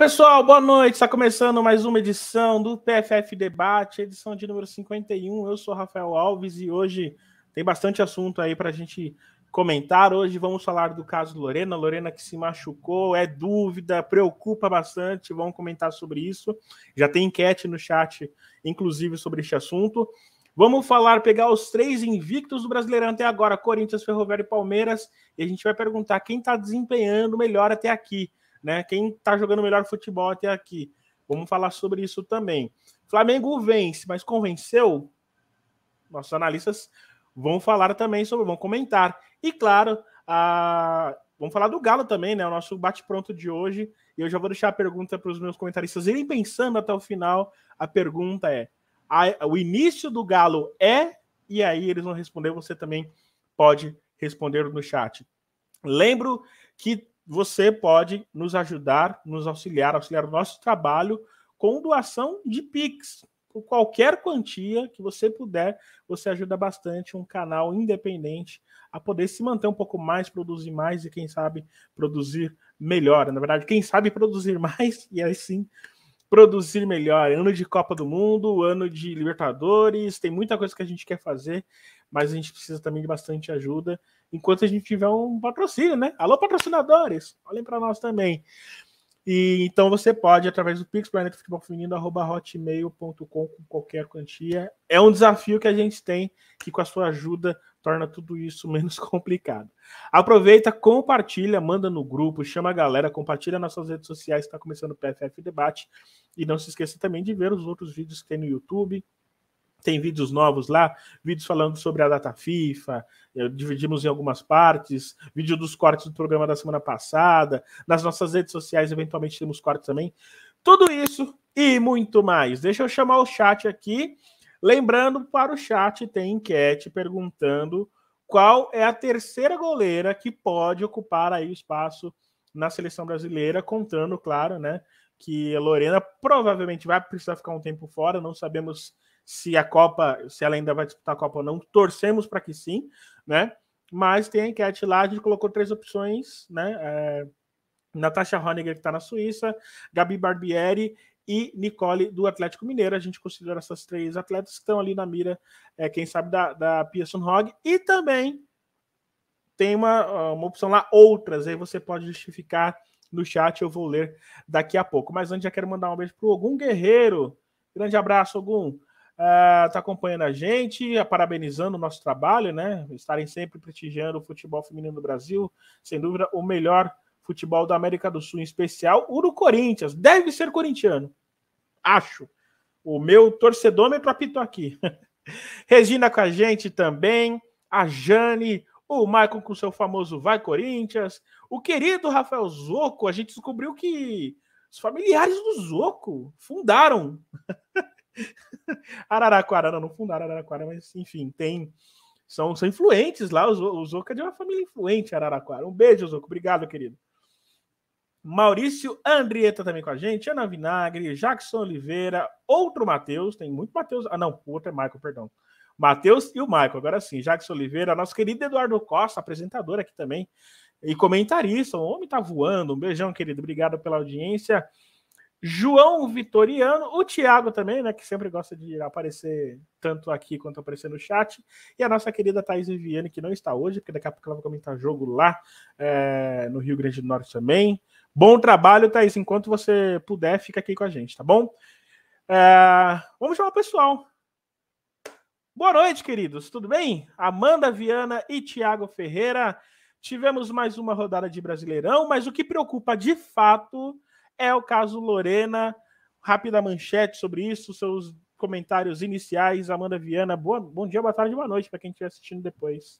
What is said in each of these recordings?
pessoal, boa noite. Está começando mais uma edição do PFF Debate, edição de número 51. Eu sou Rafael Alves e hoje tem bastante assunto aí para a gente comentar. Hoje vamos falar do caso Lorena, Lorena que se machucou, é dúvida, preocupa bastante. Vamos comentar sobre isso. Já tem enquete no chat, inclusive, sobre este assunto. Vamos falar, pegar os três invictos do Brasileirão até agora: Corinthians, Ferroviário e Palmeiras. E a gente vai perguntar quem está desempenhando melhor até aqui, né? Quem está jogando melhor futebol até aqui. Vamos falar sobre isso também. Flamengo vence, mas convenceu? Nossos analistas vão falar também sobre, vão comentar. E claro, a... vamos falar do Galo também, né? O nosso bate-pronto de hoje. E eu já vou deixar a pergunta para os meus comentaristas irem pensando até o final. A pergunta é: a... o início do Galo é? E aí eles vão responder, você também pode responder no chat. Lembro que você pode nos ajudar, nos auxiliar, auxiliar o nosso trabalho com doação de Pix por qualquer quantia que você puder, você ajuda bastante um canal independente a poder se manter um pouco mais, produzir mais e, quem sabe, produzir melhor. Na verdade, quem sabe produzir mais e assim produzir melhor. Ano de Copa do Mundo, ano de Libertadores, tem muita coisa que a gente quer fazer, mas a gente precisa também de bastante ajuda enquanto a gente tiver um patrocínio, né? Alô, patrocinadores, olhem para nós também. E então você pode, através do Pix Planeta Futebol Feminino, arroba hotmail.com com qualquer quantia. É um desafio que a gente tem, que com a sua ajuda torna tudo isso menos complicado. Aproveita, compartilha, manda no grupo, chama a galera, compartilha nas suas redes sociais, está começando o PFF Debate. E não se esqueça também de ver os outros vídeos que tem no YouTube, tem vídeos novos lá, vídeos falando sobre a data FIFA, eh, dividimos em algumas partes, vídeo dos cortes do programa da semana passada, nas nossas redes sociais, eventualmente temos cortes também. Tudo isso e muito mais. Deixa eu chamar o chat aqui. Lembrando, para o chat tem enquete perguntando qual é a terceira goleira que pode ocupar aí o espaço na seleção brasileira, contando, claro, né, que a Lorena provavelmente vai precisar ficar um tempo fora, não sabemos se a Copa, se ela ainda vai disputar a Copa ou não, torcemos para que sim, né? Mas tem a enquete lá, a gente colocou três opções, né? É, Natasha Honiger, que está na Suíça, Gabi Barbieri e Nicole do Atlético Mineiro. A gente considera essas três atletas que estão ali na mira, é, quem sabe, da, da Pearson Hogg. E também tem uma, uma opção lá, outras, aí você pode justificar no chat, eu vou ler daqui a pouco. Mas antes, já quero mandar um beijo para o Ogum Guerreiro. Grande abraço, Ogum está uh, acompanhando a gente, parabenizando o nosso trabalho, né? Estarem sempre prestigiando o futebol feminino do Brasil, sem dúvida, o melhor futebol da América do Sul, em especial o do Corinthians. Deve ser corintiano, acho. O meu torcedômetro apitou aqui. Regina com a gente também, a Jane, o Maicon com seu famoso Vai Corinthians, o querido Rafael Zoco, a gente descobriu que os familiares do Zoco fundaram Araraquara, não, fundaram Araraquara, mas enfim, tem. São, são influentes lá. O Zoco é de uma família influente, Araraquara. Um beijo, Zoco. Obrigado, querido. Maurício Andrieta também com a gente, Ana Vinagre, Jackson Oliveira, outro Matheus, tem muito Matheus. Ah, não, o outro é Michael, perdão. Matheus e o Michael, agora sim, Jackson Oliveira, nosso querido Eduardo Costa, apresentador aqui também, e comentarista. O homem tá voando. Um beijão, querido. Obrigado pela audiência. João Vitoriano, o Thiago também, né, que sempre gosta de aparecer tanto aqui quanto aparecer no chat, e a nossa querida Thaís Viviane, que não está hoje, porque daqui a pouco ela vai comentar jogo lá é, no Rio Grande do Norte também. Bom trabalho, Thaís, enquanto você puder, fica aqui com a gente, tá bom? É, vamos chamar o pessoal. Boa noite, queridos, tudo bem? Amanda Viana e Thiago Ferreira. Tivemos mais uma rodada de Brasileirão, mas o que preocupa de fato é o caso Lorena. Rápida manchete sobre isso, seus comentários iniciais. Amanda Viana, boa, bom dia, boa tarde, boa noite para quem estiver assistindo depois.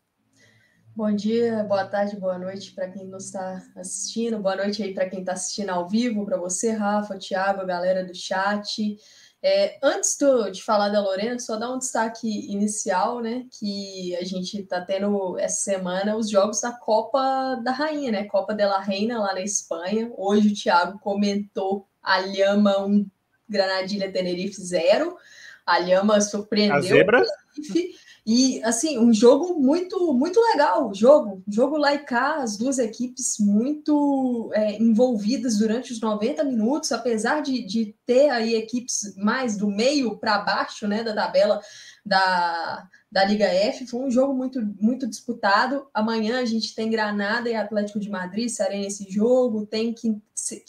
Bom dia, boa tarde, boa noite para quem não está assistindo. Boa noite aí para quem está assistindo ao vivo, para você, Rafa, Thiago, a galera do chat. É, antes do, de falar da Lorena, só dar um destaque inicial, né? Que a gente está tendo essa semana os jogos da Copa da Rainha, né? Copa de la Reina lá na Espanha. Hoje o Thiago comentou a Lhama 1, Granadilha Tenerife 0. A Lhama surpreendeu. A zebra? E assim, um jogo muito muito legal, jogo, jogo lá e cá, as duas equipes muito é, envolvidas durante os 90 minutos, apesar de, de ter aí equipes mais do meio para baixo, né, da tabela da, da Liga F, foi um jogo muito muito disputado. Amanhã a gente tem Granada e Atlético de Madrid, serem esse jogo, tem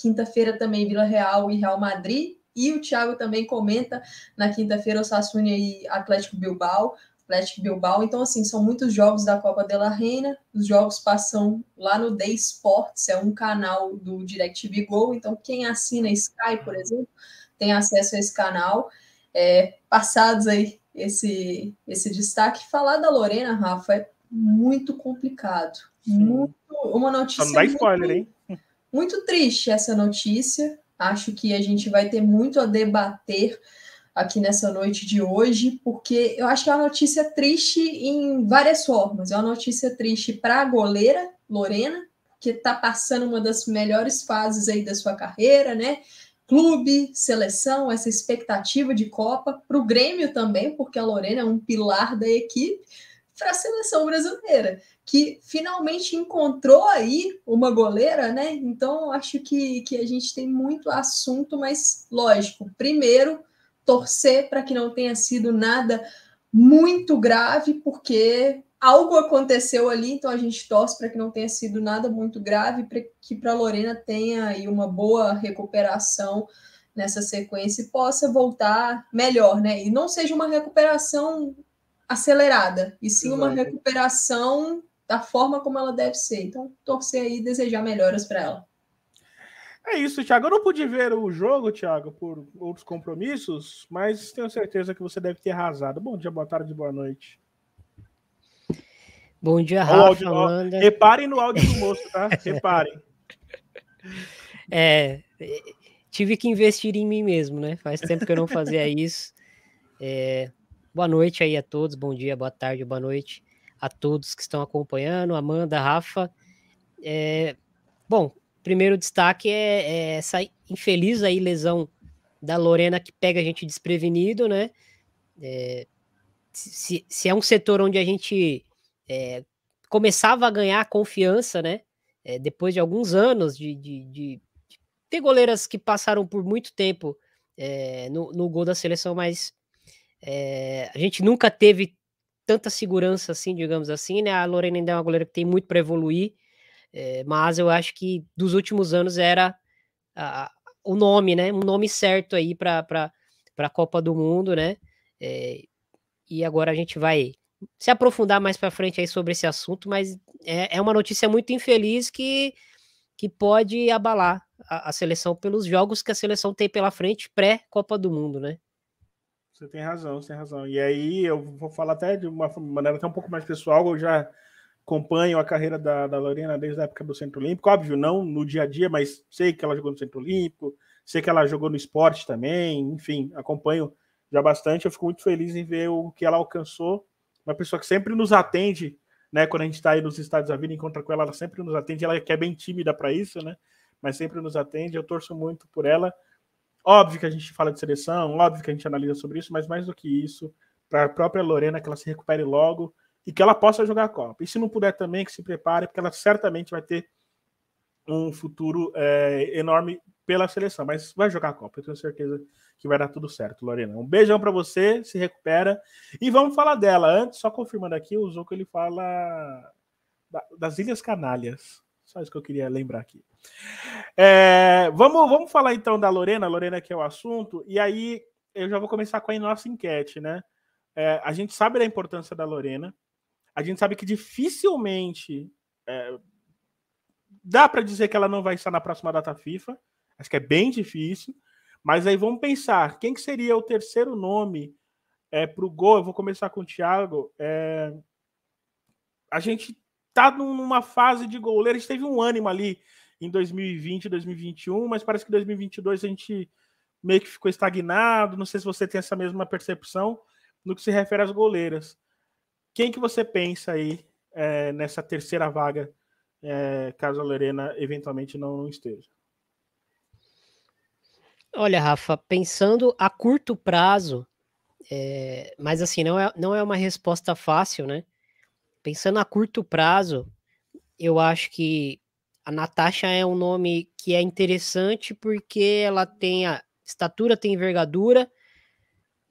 quinta-feira também Vila Real e Real Madrid, e o Thiago também comenta na quinta-feira o Sassuni e Atlético Bilbao. Atlético Bilbao. Então, assim, são muitos jogos da Copa de la Reina. Os jogos passam lá no Day Sports, é um canal do DirecTV Go. Então, quem assina Sky, por exemplo, tem acesso a esse canal. É, passados aí esse, esse destaque, falar da Lorena, Rafa, é muito complicado. Muito, uma notícia. Não dá spoiler, hein? Muito triste essa notícia. Acho que a gente vai ter muito a debater aqui nessa noite de hoje, porque eu acho que é uma notícia triste em várias formas. É uma notícia triste para a goleira Lorena, que está passando uma das melhores fases aí da sua carreira, né? Clube, seleção, essa expectativa de Copa, para o Grêmio também, porque a Lorena é um pilar da equipe, para a seleção brasileira, que finalmente encontrou aí uma goleira, né? Então, acho que, que a gente tem muito assunto, mas lógico, primeiro torcer para que não tenha sido nada muito grave, porque algo aconteceu ali, então a gente torce para que não tenha sido nada muito grave, para que para Lorena tenha aí uma boa recuperação nessa sequência e possa voltar melhor, né? E não seja uma recuperação acelerada, e sim uma recuperação da forma como ela deve ser. Então, torcer aí e desejar melhoras para ela. É isso, Thiago. Eu não pude ver o jogo, Thiago, por outros compromissos, mas tenho certeza que você deve ter arrasado. Bom dia, boa tarde, boa noite. Bom dia, Rafa, áudio, Amanda. Reparem no áudio do moço, tá? Reparem. É, tive que investir em mim mesmo, né? Faz tempo que eu não fazia isso. É, boa noite aí a todos, bom dia, boa tarde, boa noite a todos que estão acompanhando, Amanda, Rafa. É, bom, primeiro destaque é, é, essa infeliz aí lesão da Lorena que pega a gente desprevenido, né? É, se, se, é um setor onde a gente é, começava a ganhar confiança, né? É, depois de alguns anos de, de, de, de, ter goleiras que passaram por muito tempo é, no, no, gol da seleção, mas é, a gente nunca teve tanta segurança assim, digamos assim, né? A Lorena ainda é uma goleira que tem muito para evoluir. É, mas eu acho que dos últimos anos era o nome, né? Um nome certo aí para a Copa do Mundo, né? É, e agora a gente vai se aprofundar mais para frente aí sobre esse assunto, mas é, é uma notícia muito infeliz que, que pode abalar a, a seleção pelos jogos que a seleção tem pela frente pré-Copa do Mundo, né? Você tem razão, você tem razão. E aí eu vou falar até de uma maneira até um pouco mais pessoal, eu já acompanho a carreira da, da Lorena desde a época do Centro Olímpico, óbvio, não no dia a dia, mas sei que ela jogou no Centro Olímpico, sei que ela jogou no esporte também, enfim, acompanho já bastante. Eu fico muito feliz em ver o que ela alcançou. Uma pessoa que sempre nos atende, né? Quando a gente está aí nos Estados da vida, encontra com ela, ela sempre nos atende. Ela que é bem tímida para isso, né? Mas sempre nos atende. Eu torço muito por ela. Óbvio que a gente fala de seleção, óbvio que a gente analisa sobre isso, mas mais do que isso, para a própria Lorena, que ela se recupere logo e que ela possa jogar a Copa. E se não puder também, que se prepare, porque ela certamente vai ter um futuro é, enorme pela seleção, mas vai jogar a Copa, eu tenho certeza que vai dar tudo certo, Lorena. Um beijão para você, se recupera. E vamos falar dela. Antes, só confirmando aqui, o Zuko ele fala das Ilhas Canárias. Só isso que eu queria lembrar aqui. É, vamos, vamos falar então da Lorena, Lorena que é o assunto, e aí eu já vou começar com a nossa enquete, né? É, a gente sabe da importância da Lorena, a gente sabe que dificilmente é, dá para dizer que ela não vai estar na próxima data FIFA. Acho que é bem difícil. Mas aí vamos pensar, quem que seria o terceiro nome é, para o gol? Eu vou começar com o Thiago. É, a gente tá numa fase de goleiro, a gente teve um ânimo ali em 2020, 2021, mas parece que 2022 a gente meio que ficou estagnado. Não sei se você tem essa mesma percepção no que se refere às goleiras. Quem que você pensa aí é, nessa terceira vaga, é, caso a Lorena eventualmente não, não esteja? Olha, Rafa, pensando a curto prazo, É, mas assim, não é, não é uma resposta fácil, né? Pensando a curto prazo, eu acho que a Natasha é um nome que é interessante porque ela tem a estatura, tem envergadura,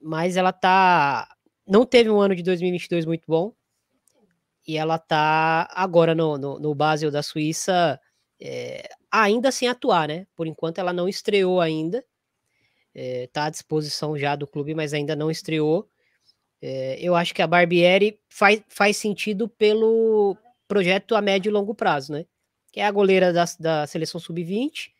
mas ela tá não teve um ano de 2022 muito bom e ela tá agora no, no, no Basel da Suíça é, ainda sem atuar, né? Por enquanto ela não estreou ainda, é, tá à disposição já do clube, mas ainda não estreou. É, eu acho que a Barbieri faz, faz sentido pelo projeto a médio e longo prazo, né? Que é a goleira da, da seleção sub-20.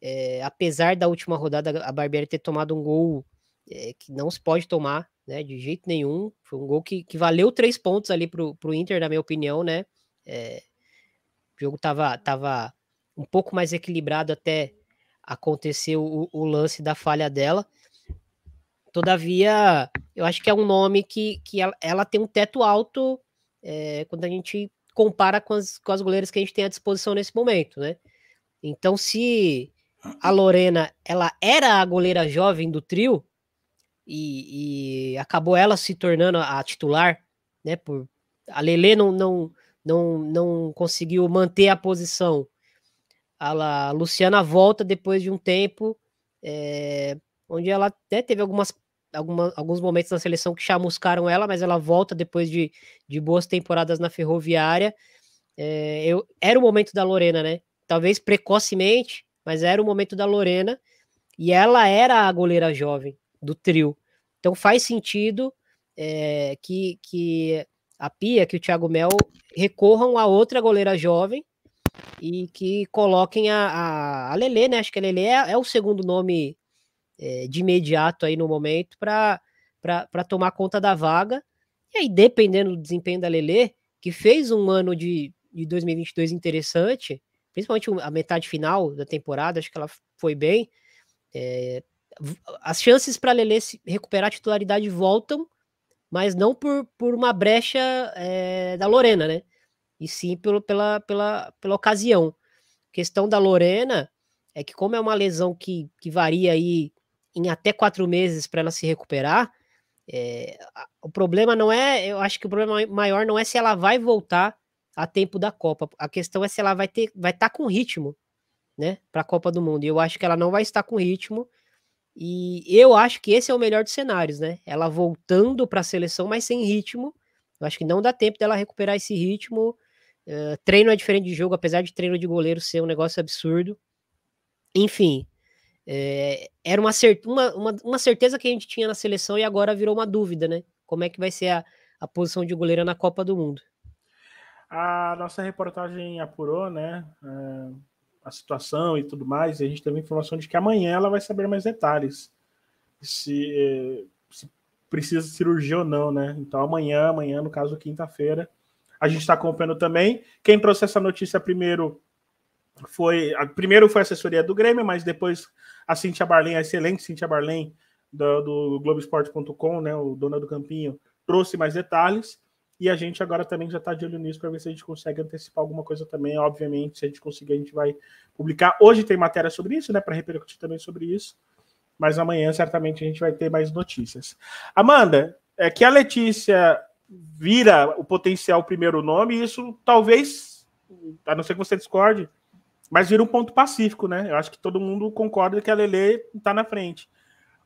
É, apesar da última rodada a Barbieri ter tomado um gol é, que não se pode tomar, né? De jeito nenhum. Foi um gol que, que valeu três pontos ali pro, pro Inter, na minha opinião, né? É, o jogo tava, tava um pouco mais equilibrado até acontecer o, o lance da falha dela. Todavia, eu acho que é um nome que, que ela, ela tem um teto alto é, quando a gente compara com as, com as goleiras que a gente tem à disposição nesse momento, né? Então, se a Lorena ela era a goleira jovem do trio e, e acabou ela se tornando a titular, né? Por a Lele não, não, não, não conseguiu manter a posição. A, a Luciana volta depois de um tempo, é, onde ela até teve algumas alguma, alguns momentos na seleção que chamuscaram ela, mas ela volta depois de, de boas temporadas na Ferroviária. É, eu, era o momento da Lorena, né? Talvez precocemente, mas era o momento da Lorena. E ela era a goleira jovem do trio. Então faz sentido é, que, que a Pia, que o Thiago Mel recorram a outra goleira jovem e que coloquem a, a, a Lelê, né? Acho que a Lelê é, é o segundo nome é, de imediato aí no momento para tomar conta da vaga. E aí, dependendo do desempenho da Lele, que fez um ano de, de 2022 interessante, principalmente a metade final da temporada, acho que ela foi bem. É, as chances para Lele recuperar a titularidade voltam, mas não por, por uma brecha é, da Lorena, né? E sim pelo, pela, pela, pela ocasião. A questão da Lorena é que, como é uma lesão que, que varia aí em até quatro meses para ela se recuperar, é, o problema não é, eu acho que o problema maior não é se ela vai voltar a tempo da Copa. A questão é se ela vai ter, vai estar tá com ritmo, né, para a Copa do Mundo. E eu acho que ela não vai estar com ritmo. E eu acho que esse é o melhor dos cenários, né? Ela voltando para a seleção, mas sem ritmo. Eu acho que não dá tempo dela recuperar esse ritmo. Uh, treino é diferente de jogo, apesar de treino de goleiro ser um negócio absurdo. Enfim, é, era uma, uma, uma, uma, certeza que a gente tinha na seleção e agora virou uma dúvida, né? Como é que vai ser a, a posição de goleira na Copa do Mundo? A nossa reportagem apurou, né? É, a situação e tudo mais, e a gente teve informação de que amanhã ela vai saber mais detalhes. Se, é, se precisa de cirurgia ou não, né? Então amanhã, amanhã, no caso, quinta-feira, a gente está acompanhando também. Quem trouxe essa notícia primeiro foi. A, primeiro foi a assessoria do Grêmio, mas depois a Cintia Barlen, a excelente Cintia Barlen, do, do Globoesporte.com, né, o dona do Campinho, trouxe mais detalhes. E a gente agora também já está de olho nisso para ver se a gente consegue antecipar alguma coisa também. Obviamente, se a gente conseguir, a gente vai publicar. Hoje tem matéria sobre isso, né? Para repercutir também sobre isso. Mas amanhã, certamente, a gente vai ter mais notícias. Amanda, é que a Letícia vira o potencial primeiro nome, isso talvez, a não ser que você discorde, mas vira um ponto pacífico, né? Eu acho que todo mundo concorda que a Lele está na frente.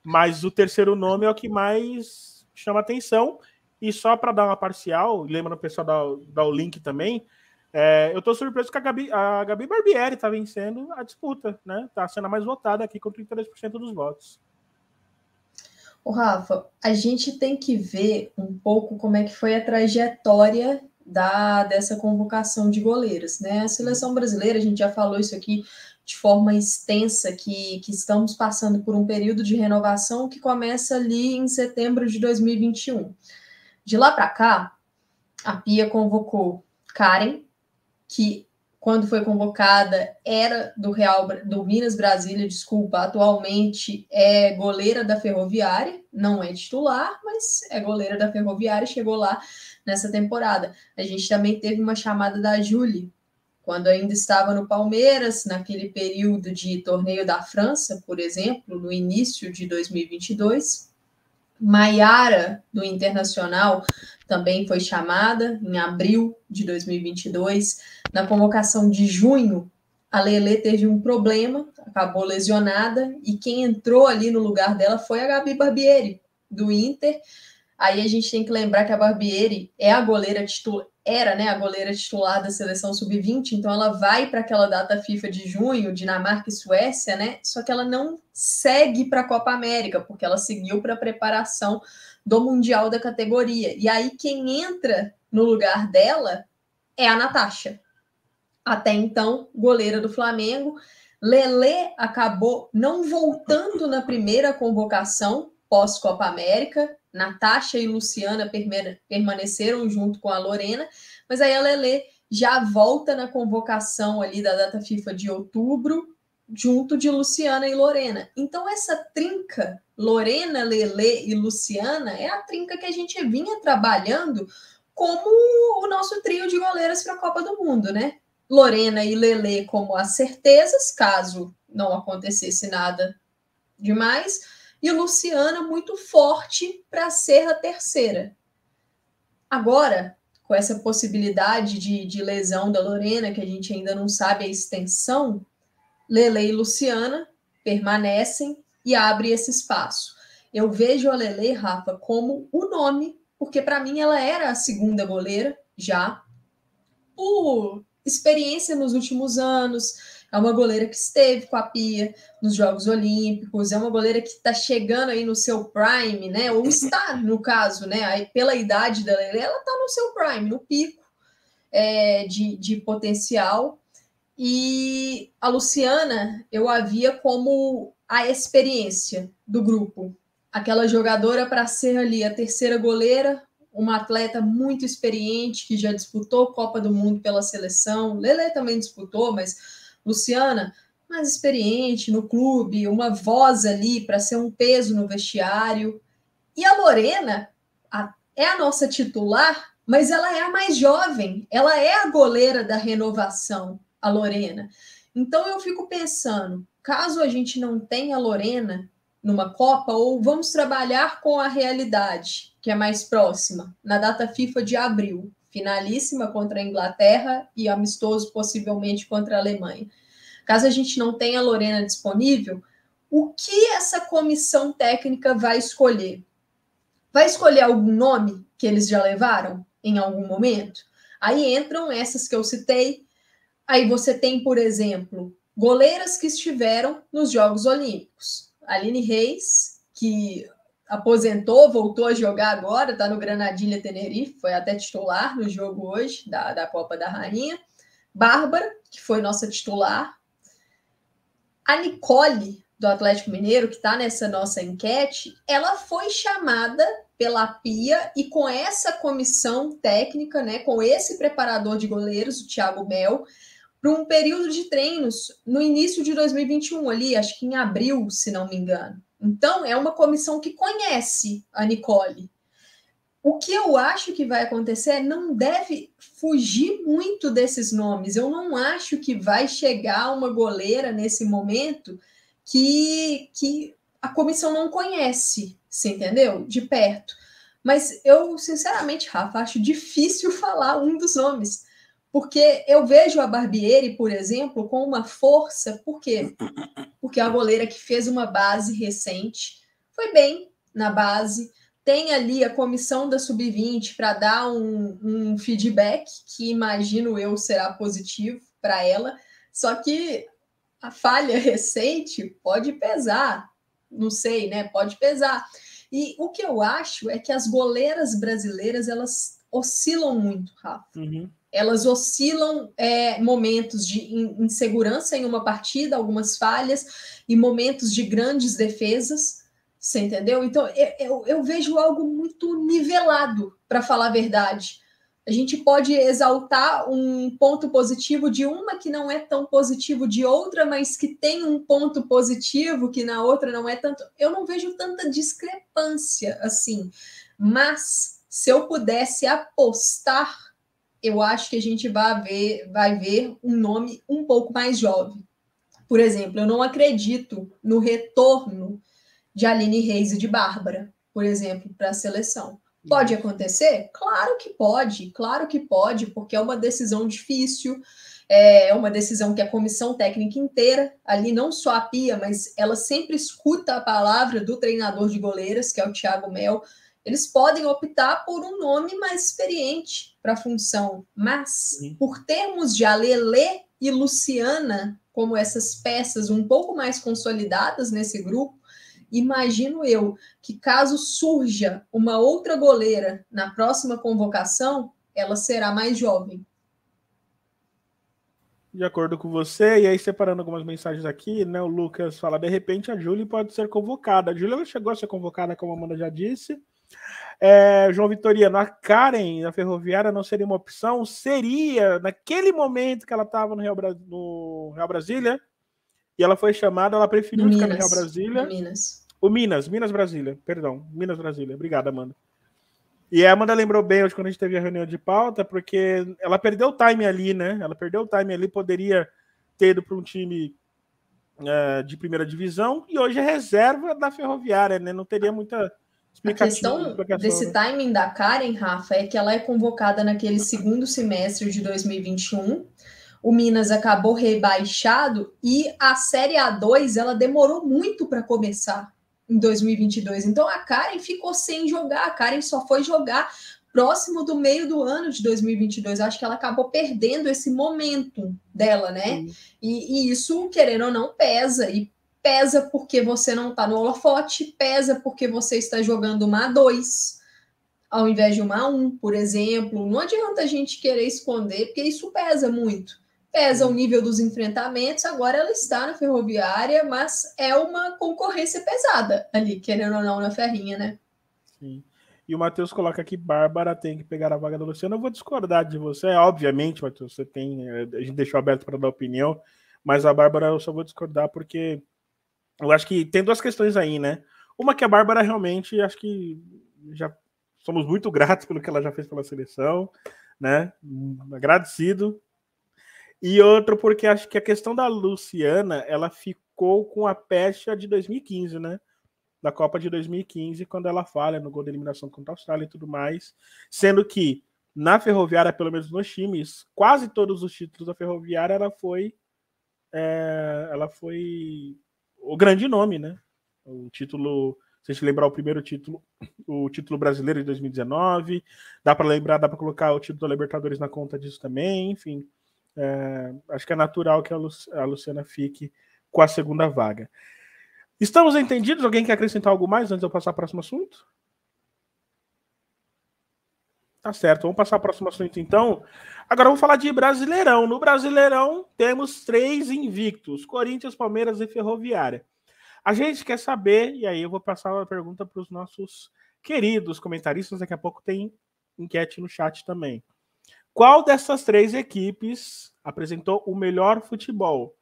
Mas o terceiro nome é o que mais chama atenção. E só para dar uma parcial, lembra o pessoal dar, dar o link também, é, eu estou surpreso que a Gabi, a Gabi Barbieri está vencendo a disputa, né? Está sendo a mais votada aqui com 33% dos votos. O Rafa, a gente tem que ver um pouco como é que foi a trajetória da dessa convocação de goleiros, né? A seleção brasileira, a gente já falou isso aqui de forma extensa, que, que estamos passando por um período de renovação que começa ali em setembro de 2021. De lá para cá, a Pia convocou Karen, que quando foi convocada era do Real do Minas Brasília, desculpa, atualmente é goleira da Ferroviária, não é titular, mas é goleira da Ferroviária, chegou lá nessa temporada. A gente também teve uma chamada da Julie, quando ainda estava no Palmeiras, naquele período de torneio da França, por exemplo, no início de 2022. Maiara, do Internacional, também foi chamada em abril de 2022. Na convocação de junho, a Lele teve um problema, acabou lesionada, e quem entrou ali no lugar dela foi a Gabi Barbieri, do Inter. Aí a gente tem que lembrar que a Barbieri é a goleira titular, era né, a goleira titular da seleção sub-20, então ela vai para aquela data FIFA de junho, Dinamarca e Suécia, né? Só que ela não segue para a Copa América, porque ela seguiu para a preparação do Mundial da categoria. E aí quem entra no lugar dela é a Natasha. Até então, goleira do Flamengo. Lele acabou não voltando na primeira convocação pós-Copa América, Natasha e Luciana permaneceram junto com a Lorena, mas aí a Lele já volta na convocação ali da data FIFA de outubro, junto de Luciana e Lorena. Então essa trinca, Lorena, Lele e Luciana, é a trinca que a gente vinha trabalhando como o nosso trio de goleiras para a Copa do Mundo, né? Lorena e Lele como as certezas, caso não acontecesse nada demais e Luciana muito forte para ser a terceira. Agora, com essa possibilidade de, de, lesão da Lorena, que a gente ainda não sabe a extensão, Lele e Luciana permanecem e abre esse espaço. Eu vejo a Lele, Rafa, como o nome, porque para mim ela era a segunda goleira já, por experiência nos últimos anos, é uma goleira que esteve com a Pia nos Jogos Olímpicos, é uma goleira que está chegando aí no seu prime, né? Ou está, no caso, né? Aí, pela idade dela, ela está no seu prime, no pico é, de, de potencial. E a Luciana, eu a via como a experiência do grupo. Aquela jogadora para ser ali a terceira goleira, uma atleta muito experiente que já disputou Copa do Mundo pela seleção. Lele também disputou, mas Luciana, mais experiente no clube, uma voz ali para ser um peso no vestiário. E a Lorena a, é a nossa titular, mas ela é a mais jovem, ela é a goleira da renovação, a Lorena. Então eu fico pensando, caso a gente não tenha a Lorena numa Copa, ou vamos trabalhar com a realidade, que é mais próxima, na data FIFA de abril finalíssima contra a Inglaterra e amistoso possivelmente contra a Alemanha. Caso a gente não tenha a Lorena disponível, o que essa comissão técnica vai escolher? Vai escolher algum nome que eles já levaram em algum momento? Aí entram essas que eu citei. Aí você tem, por exemplo, goleiras que estiveram nos Jogos Olímpicos. Aline Reis, que aposentou, voltou a jogar agora, está no Granadilha Tenerife, foi até titular no jogo hoje da, da Copa da Rainha. Bárbara, que foi nossa titular. A Nicole, do Atlético Mineiro, que está nessa nossa enquete, ela foi chamada pela Pia e com essa comissão técnica, né, com esse preparador de goleiros, o Thiago Mel, para um período de treinos no início de 2021, ali, acho que em abril, se não me engano. Então, é uma comissão que conhece a Nicole. O que eu acho que vai acontecer é não deve fugir muito desses nomes. Eu não acho que vai chegar uma goleira nesse momento que, que a comissão não conhece, você entendeu? De perto. Mas eu, sinceramente, Rafa, acho difícil falar um dos nomes. Porque eu vejo a Barbieri, por exemplo, com uma força, por quê? Porque é a goleira que fez uma base recente foi bem na base, tem ali a comissão da Sub-20 para dar um, um, feedback que imagino eu será positivo para ela, só que a falha recente pode pesar, não sei, né? Pode pesar. E o que eu acho é que as goleiras brasileiras elas oscilam muito, Rafa. Uhum elas oscilam é, momentos de insegurança em uma partida, algumas falhas, e momentos de grandes defesas, você entendeu? Então, eu, eu, eu vejo algo muito nivelado, para falar a verdade. A gente pode exaltar um ponto positivo de uma que não é tão positivo de outra, mas que tem um ponto positivo que na outra não é tanto. Eu não vejo tanta discrepância assim. Mas se eu pudesse apostar eu acho que a gente vai ver, vai ver um nome um pouco mais jovem. Por exemplo, eu não acredito no retorno de Aline Reis e de Bárbara. por exemplo, para a seleção. Pode acontecer? Claro que pode, claro que pode, porque é uma decisão difícil, é uma decisão que a comissão técnica inteira, ali não só a Pia, mas ela sempre escuta a palavra do treinador de goleiras, que é o Thiago Mel. Eles podem optar por um nome mais experiente para a função, mas Sim. por termos de Alele e Luciana como essas peças um pouco mais consolidadas nesse grupo, imagino eu que caso surja uma outra goleira na próxima convocação, ela será mais jovem. De acordo com você, e aí separando algumas mensagens aqui, né? O Lucas fala: de repente a Júlia pode ser convocada. A Júlia chegou a ser convocada, como a Amanda já disse. É, João Vitoriano, a Karen da Ferroviária não seria uma opção? Seria, naquele momento que ela estava no Real, no Real Brasília, e ela foi chamada, ela preferiu no ficar Minas, no Real Brasília. Minas. O Minas, Minas Brasília, perdão, Minas Brasília. Obrigado, Amanda. E a Amanda lembrou bem hoje quando a gente teve a reunião de pauta, porque ela perdeu o time ali, né? Ela perdeu o time ali, poderia ter ido para um time uh, de primeira divisão, e hoje é reserva da Ferroviária, né? Não teria muita a questão desse timing da Karen, Rafa, é que ela é convocada naquele segundo semestre de 2021. O Minas acabou rebaixado e a Série A2 ela demorou muito para começar em 2022. Então a Karen ficou sem jogar. A Karen só foi jogar próximo do meio do ano de 2022. Acho que ela acabou perdendo esse momento dela, né? E, e, isso, querendo ou não, pesa. E pesa porque você não está no holofote, pesa porque você está jogando uma A2 ao invés de uma A1, por exemplo. Não adianta a gente querer esconder, porque isso pesa muito. Pesa o nível dos enfrentamentos, agora ela está na ferroviária, mas é uma concorrência pesada ali, querendo ou não, na ferrinha, né? Sim. E o Matheus coloca aqui: Bárbara tem que pegar a vaga da Luciana. Eu vou discordar de você, obviamente, Matheus, você tem. A gente deixou aberto para dar opinião, mas a Bárbara eu só vou discordar porque eu acho que tem duas questões aí, né? Uma que a Bárbara realmente, acho que já somos muito gratos pelo que ela já fez pela seleção, né? Agradecido. E outro porque acho que a questão da Luciana, ela ficou com a pecha de 2015, né? Da Copa de 2015, quando ela falha no gol de eliminação contra a Austrália e tudo mais. Sendo que na Ferroviária, pelo menos nos times, quase todos os títulos da Ferroviária, ela foi. É, ela foi o grande nome, né? O título, se a gente lembrar o primeiro título, o título brasileiro de 2019, dá para lembrar, dá para colocar o título da Libertadores na conta disso também, enfim. É, acho que é natural que a, Lu, a Luciana fique com a segunda vaga. Estamos entendidos? Alguém quer acrescentar algo mais antes de eu passar para o próximo assunto? Tá certo, vamos passar para o próximo assunto então. Agora vamos falar de Brasileirão. No Brasileirão temos três invictos: Corinthians, Palmeiras e Ferroviária. A gente quer saber, e aí eu vou passar a pergunta para os nossos queridos comentaristas. Daqui a pouco tem enquete no chat também. Qual dessas três equipes apresentou o melhor futebol?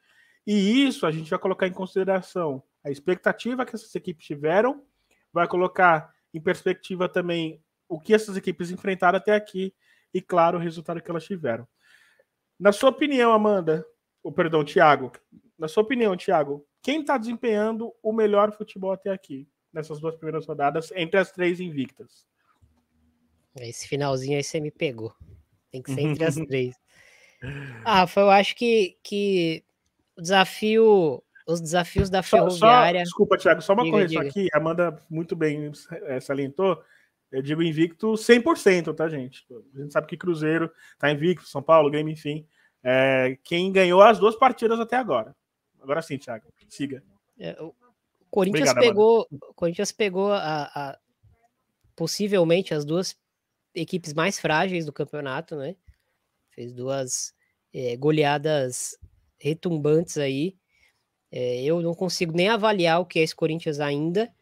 E isso a gente vai colocar em consideração a expectativa que essas equipes tiveram, vai colocar em perspectiva também o que essas equipes enfrentaram até aqui e, claro, o resultado que elas tiveram. Na sua opinião, Amanda, ou perdão, Thiago, na sua opinião, Thiago, quem está desempenhando o melhor futebol até aqui, nessas duas primeiras rodadas, entre as três invictas? Esse finalzinho aí você me pegou. Tem que ser entre as três. Ah, foi, eu acho que, que o desafio, os desafios da ferroviária. Só, só, desculpa, Thiago, só uma diga, correção diga. aqui. Amanda muito bem é, salientou. Eu digo invicto 100%, tá, gente? A gente sabe que Cruzeiro tá invicto, São Paulo, Grêmio, enfim. É, quem ganhou as duas partidas até agora. Agora sim, Thiago, siga. É, o Corinthians Obrigado, pegou, Corinthians pegou a, a, possivelmente as duas equipes mais frágeis do campeonato, né? Fez duas é, goleadas retumbantes aí. É, eu não consigo nem avaliar o que é esse Corinthians ainda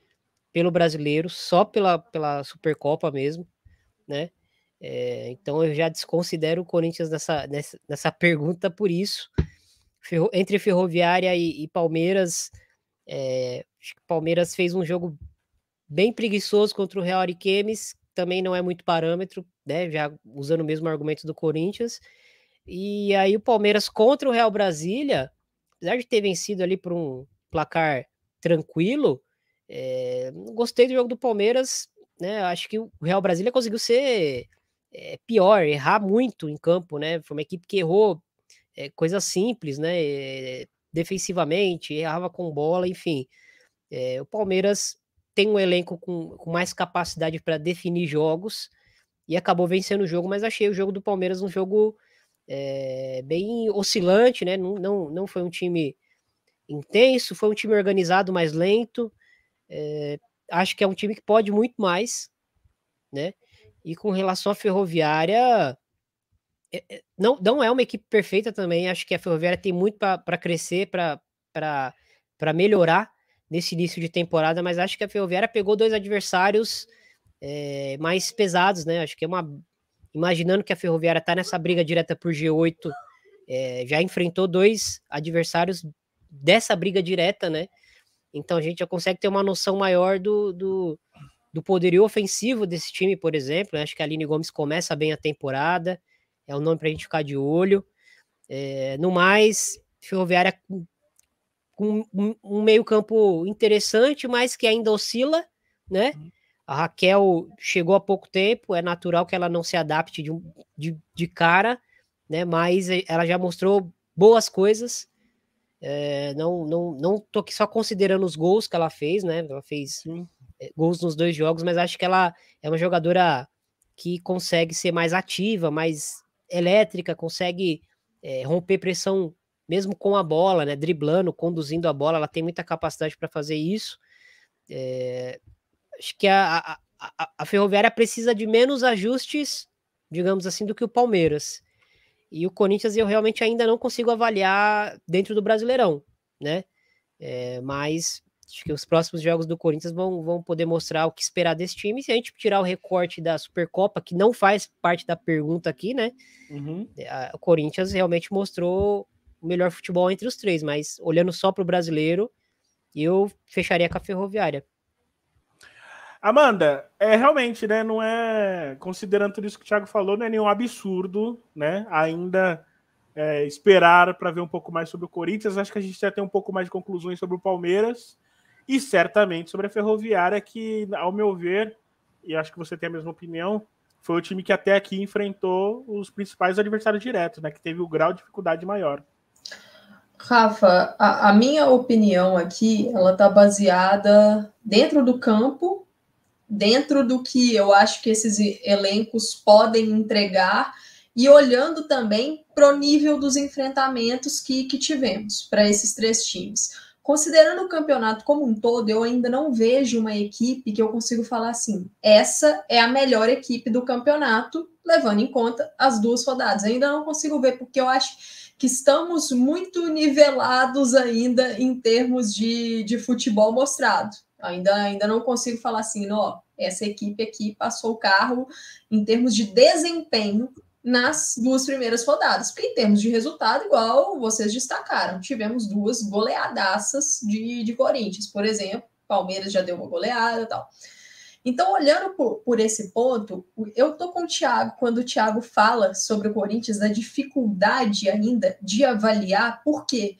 pelo brasileiro, só pela, pela Supercopa mesmo, né? É, então eu já desconsidero o Corinthians nessa, nessa, nessa pergunta por isso. Ferro, entre Ferroviária e, e Palmeiras, é, Palmeiras fez um jogo bem preguiçoso contra o Real Ariquemes, também não é muito parâmetro, né? Já usando o mesmo argumento do Corinthians. E aí o Palmeiras contra o Real Brasília, apesar de ter vencido ali por um placar tranquilo, É, gostei do jogo do Palmeiras, né? Acho que o Real Brasília conseguiu ser é, pior, errar muito em campo, né? Foi uma equipe que errou é, coisas simples, né? É, defensivamente, errava com bola, enfim. O Palmeiras tem um elenco com, com mais capacidade para definir jogos e acabou vencendo o jogo, mas achei o jogo do Palmeiras um jogo bem oscilante, né? Não, não, não foi um time intenso, foi um time organizado, mais lento. É, acho que é um time que pode muito mais, né? E com relação à Ferroviária, é, não, não é uma equipe perfeita também. Acho que a Ferroviária tem muito para crescer, para melhorar nesse início de temporada, mas acho que a Ferroviária pegou dois adversários é, mais pesados, né? Acho que é uma. Imaginando que a Ferroviária está nessa briga direta por G8, é, já enfrentou dois adversários dessa briga direta, né? Então a gente já consegue ter uma noção maior do, do, do poderio ofensivo desse time, por exemplo. Acho que a Aline Gomes começa bem a temporada, é um nome para a gente ficar de olho. É, no mais, Ferroviária com um, um meio-campo interessante, mas que ainda oscila, né? A Raquel chegou há pouco tempo, é natural que ela não se adapte de, de, de cara, né? Mas ela já mostrou boas coisas. É, não, não, não tô aqui só considerando os gols que ela fez, né? Ela fez Sim. É, gols nos dois jogos, mas acho que ela é uma jogadora que consegue ser mais ativa, mais elétrica, consegue é, romper pressão mesmo com a bola, né? Driblando, conduzindo a bola, ela tem muita capacidade para fazer isso. É, acho que a, a, a Ferroviária precisa de menos ajustes, digamos assim, do que o Palmeiras. E o Corinthians eu realmente ainda não consigo avaliar dentro do Brasileirão, né? É, mas acho que os próximos jogos do Corinthians vão, vão poder mostrar o que esperar desse time. Se a gente tirar o recorte da Supercopa, que não faz parte da pergunta aqui, né? Uhum. É, o Corinthians realmente mostrou o melhor futebol entre os três, mas olhando só para o brasileiro, eu fecharia com a Ferroviária. Amanda, é realmente, né? Não é. Considerando tudo isso que o Thiago falou, não é nenhum absurdo, né? Ainda é, esperar para ver um pouco mais sobre o Corinthians. Acho que a gente já tem um pouco mais de conclusões sobre o Palmeiras e certamente sobre a Ferroviária, que, ao meu ver, e acho que você tem a mesma opinião, foi o time que até aqui enfrentou os principais adversários diretos, né? Que teve o grau de dificuldade maior. Rafa, a, a minha opinião aqui, ela está baseada dentro do campo dentro do que eu acho que esses elencos podem entregar e olhando também para o nível dos enfrentamentos que, que tivemos para esses três times. Considerando o campeonato como um todo, eu ainda não vejo uma equipe que eu consigo falar assim: essa é a melhor equipe do campeonato, levando em conta as duas rodadas. ainda não consigo ver, porque eu acho que estamos muito nivelados ainda em termos de, de futebol mostrado. Ainda, ainda não consigo falar assim, ó, essa equipe aqui passou o carro em termos de desempenho nas duas primeiras rodadas, porque em termos de resultado, igual vocês destacaram, tivemos duas goleadaças de, de Corinthians, por exemplo, Palmeiras já deu uma goleada e tal. Então, olhando por, por esse ponto, eu tô com o Thiago quando o Thiago fala sobre o Corinthians, da dificuldade ainda de avaliar, por quê?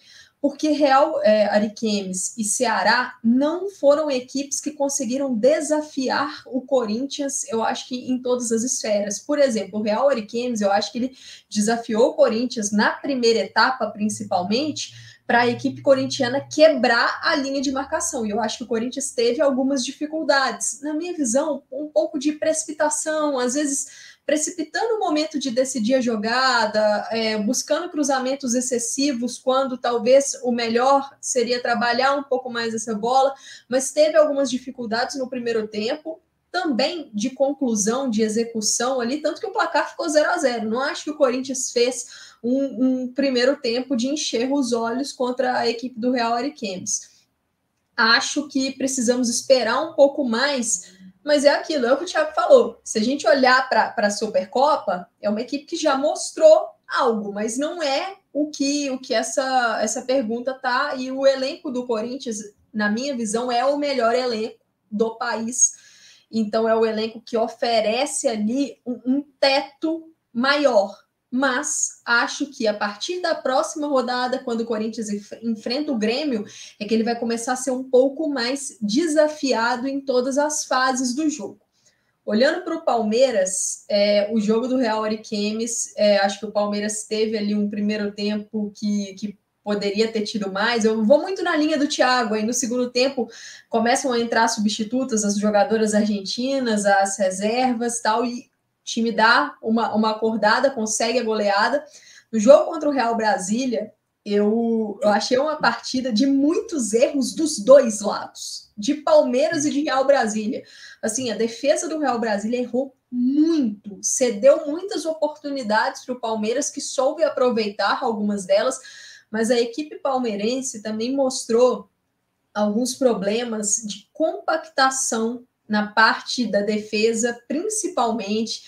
Real é, Ariquemes e Ceará não foram equipes que conseguiram desafiar o Corinthians, eu acho que em todas as esferas. Por exemplo, o Real Ariquemes, eu acho que ele desafiou o Corinthians na primeira etapa, principalmente, para a equipe corintiana quebrar a linha de marcação. E eu acho que o Corinthians teve algumas dificuldades. Na minha visão, um pouco de precipitação, às vezes precipitando o momento de decidir a jogada, é, buscando cruzamentos excessivos, quando talvez o melhor seria trabalhar um pouco mais essa bola, mas teve algumas dificuldades no primeiro tempo, também de conclusão, de execução ali, tanto que o placar ficou 0 a 0 Não acho que o Corinthians fez um, um primeiro tempo de encher os olhos contra a equipe do Real Ariquemes. Acho que precisamos esperar um pouco mais mas é aquilo, é o que o Thiago falou. Se a gente olhar para a Supercopa, é uma equipe que já mostrou algo, mas não é o que o que essa, essa pergunta tá. E o elenco do Corinthians, na minha visão, é o melhor elenco do país. Então, é o elenco que oferece ali um, um teto maior mas acho que a partir da próxima rodada, quando o Corinthians enfrenta o Grêmio, é que ele vai começar a ser um pouco mais desafiado em todas as fases do jogo. Olhando para o Palmeiras, é, o jogo do Real Ariquemes, é, acho que o Palmeiras teve ali um primeiro tempo que, que poderia ter tido mais. Eu vou muito na linha do Thiago. Aí no segundo tempo começam a entrar substitutas, as jogadoras argentinas, as reservas tal, e time dá uma, uma acordada, consegue a goleada. No jogo contra o Real Brasília, eu, eu achei uma partida de muitos erros dos dois lados, de Palmeiras e de Real Brasília. Assim, a defesa do Real Brasília errou muito, cedeu muitas oportunidades para o Palmeiras, que soube aproveitar algumas delas, mas a equipe palmeirense também mostrou alguns problemas de compactação na parte da defesa, principalmente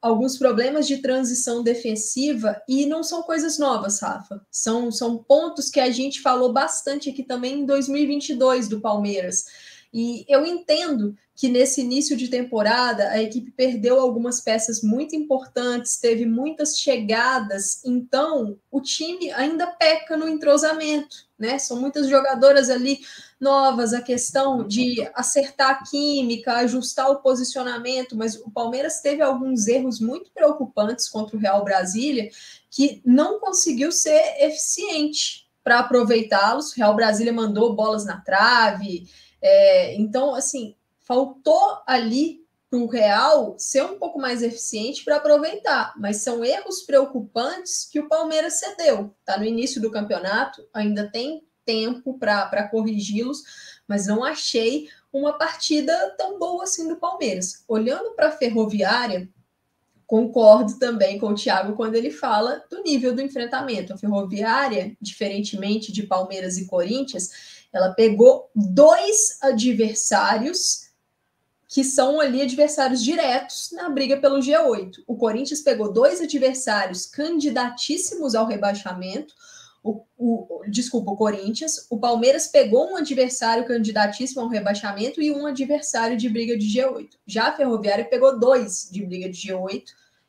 alguns problemas de transição defensiva e não são coisas novas, Rafa. São, são pontos que a gente falou bastante aqui também em 2022 do Palmeiras. E eu entendo que nesse início de temporada a equipe perdeu algumas peças muito importantes, teve muitas chegadas, então o time ainda peca no entrosamento, né? São muitas jogadoras ali novas, a questão de acertar a química, ajustar o posicionamento, mas o Palmeiras teve alguns erros muito preocupantes contra o Real Brasília que não conseguiu ser eficiente para aproveitá-los. Real Brasília mandou bolas na trave. É, então, assim, faltou ali para o Real ser um pouco mais eficiente para aproveitar, mas são erros preocupantes que o Palmeiras cedeu. Está no início do campeonato, ainda tem tempo para corrigi-los, mas não achei uma partida tão boa assim do Palmeiras. Olhando para a Ferroviária, concordo também com o Thiago quando ele fala do nível do enfrentamento. A Ferroviária, diferentemente de Palmeiras e Corinthians, ela pegou dois adversários que são ali adversários diretos na briga pelo G8. O Corinthians pegou dois adversários candidatíssimos ao rebaixamento. O, o, desculpa, o Corinthians. O Palmeiras pegou um adversário candidatíssimo ao rebaixamento e um adversário de briga de G8. Já a Ferroviária pegou dois de briga de G8.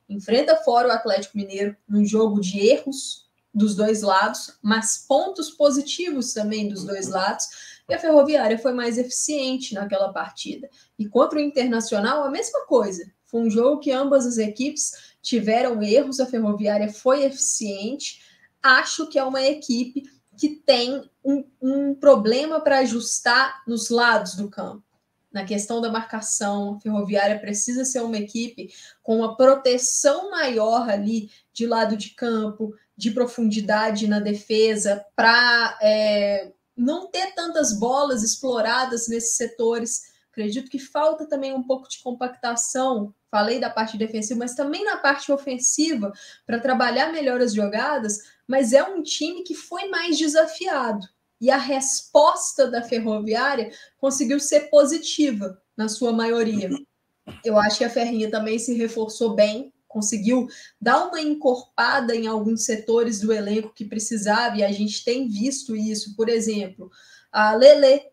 Enfrenta fora o Atlético Mineiro num jogo de erros dos dois lados, mas pontos positivos também dos dois lados e a Ferroviária foi mais eficiente naquela partida. E contra o Internacional, a mesma coisa. Foi um jogo que ambas as equipes tiveram erros, a Ferroviária foi eficiente. Acho que é uma equipe que tem um, um problema para ajustar nos lados do campo. Na questão da marcação, a Ferroviária precisa ser uma equipe com uma proteção maior ali de lado de campo, de profundidade na defesa, para é, não ter tantas bolas exploradas nesses setores. Acredito que falta também um pouco de compactação. Falei da parte defensiva, mas também na parte ofensiva para trabalhar melhor as jogadas. Mas é um time que foi mais desafiado e a resposta da Ferroviária conseguiu ser positiva na sua maioria. Eu acho que a Ferrinha também se reforçou bem conseguiu dar uma encorpada em alguns setores do elenco que precisava, e a gente tem visto isso. Por exemplo, a Lele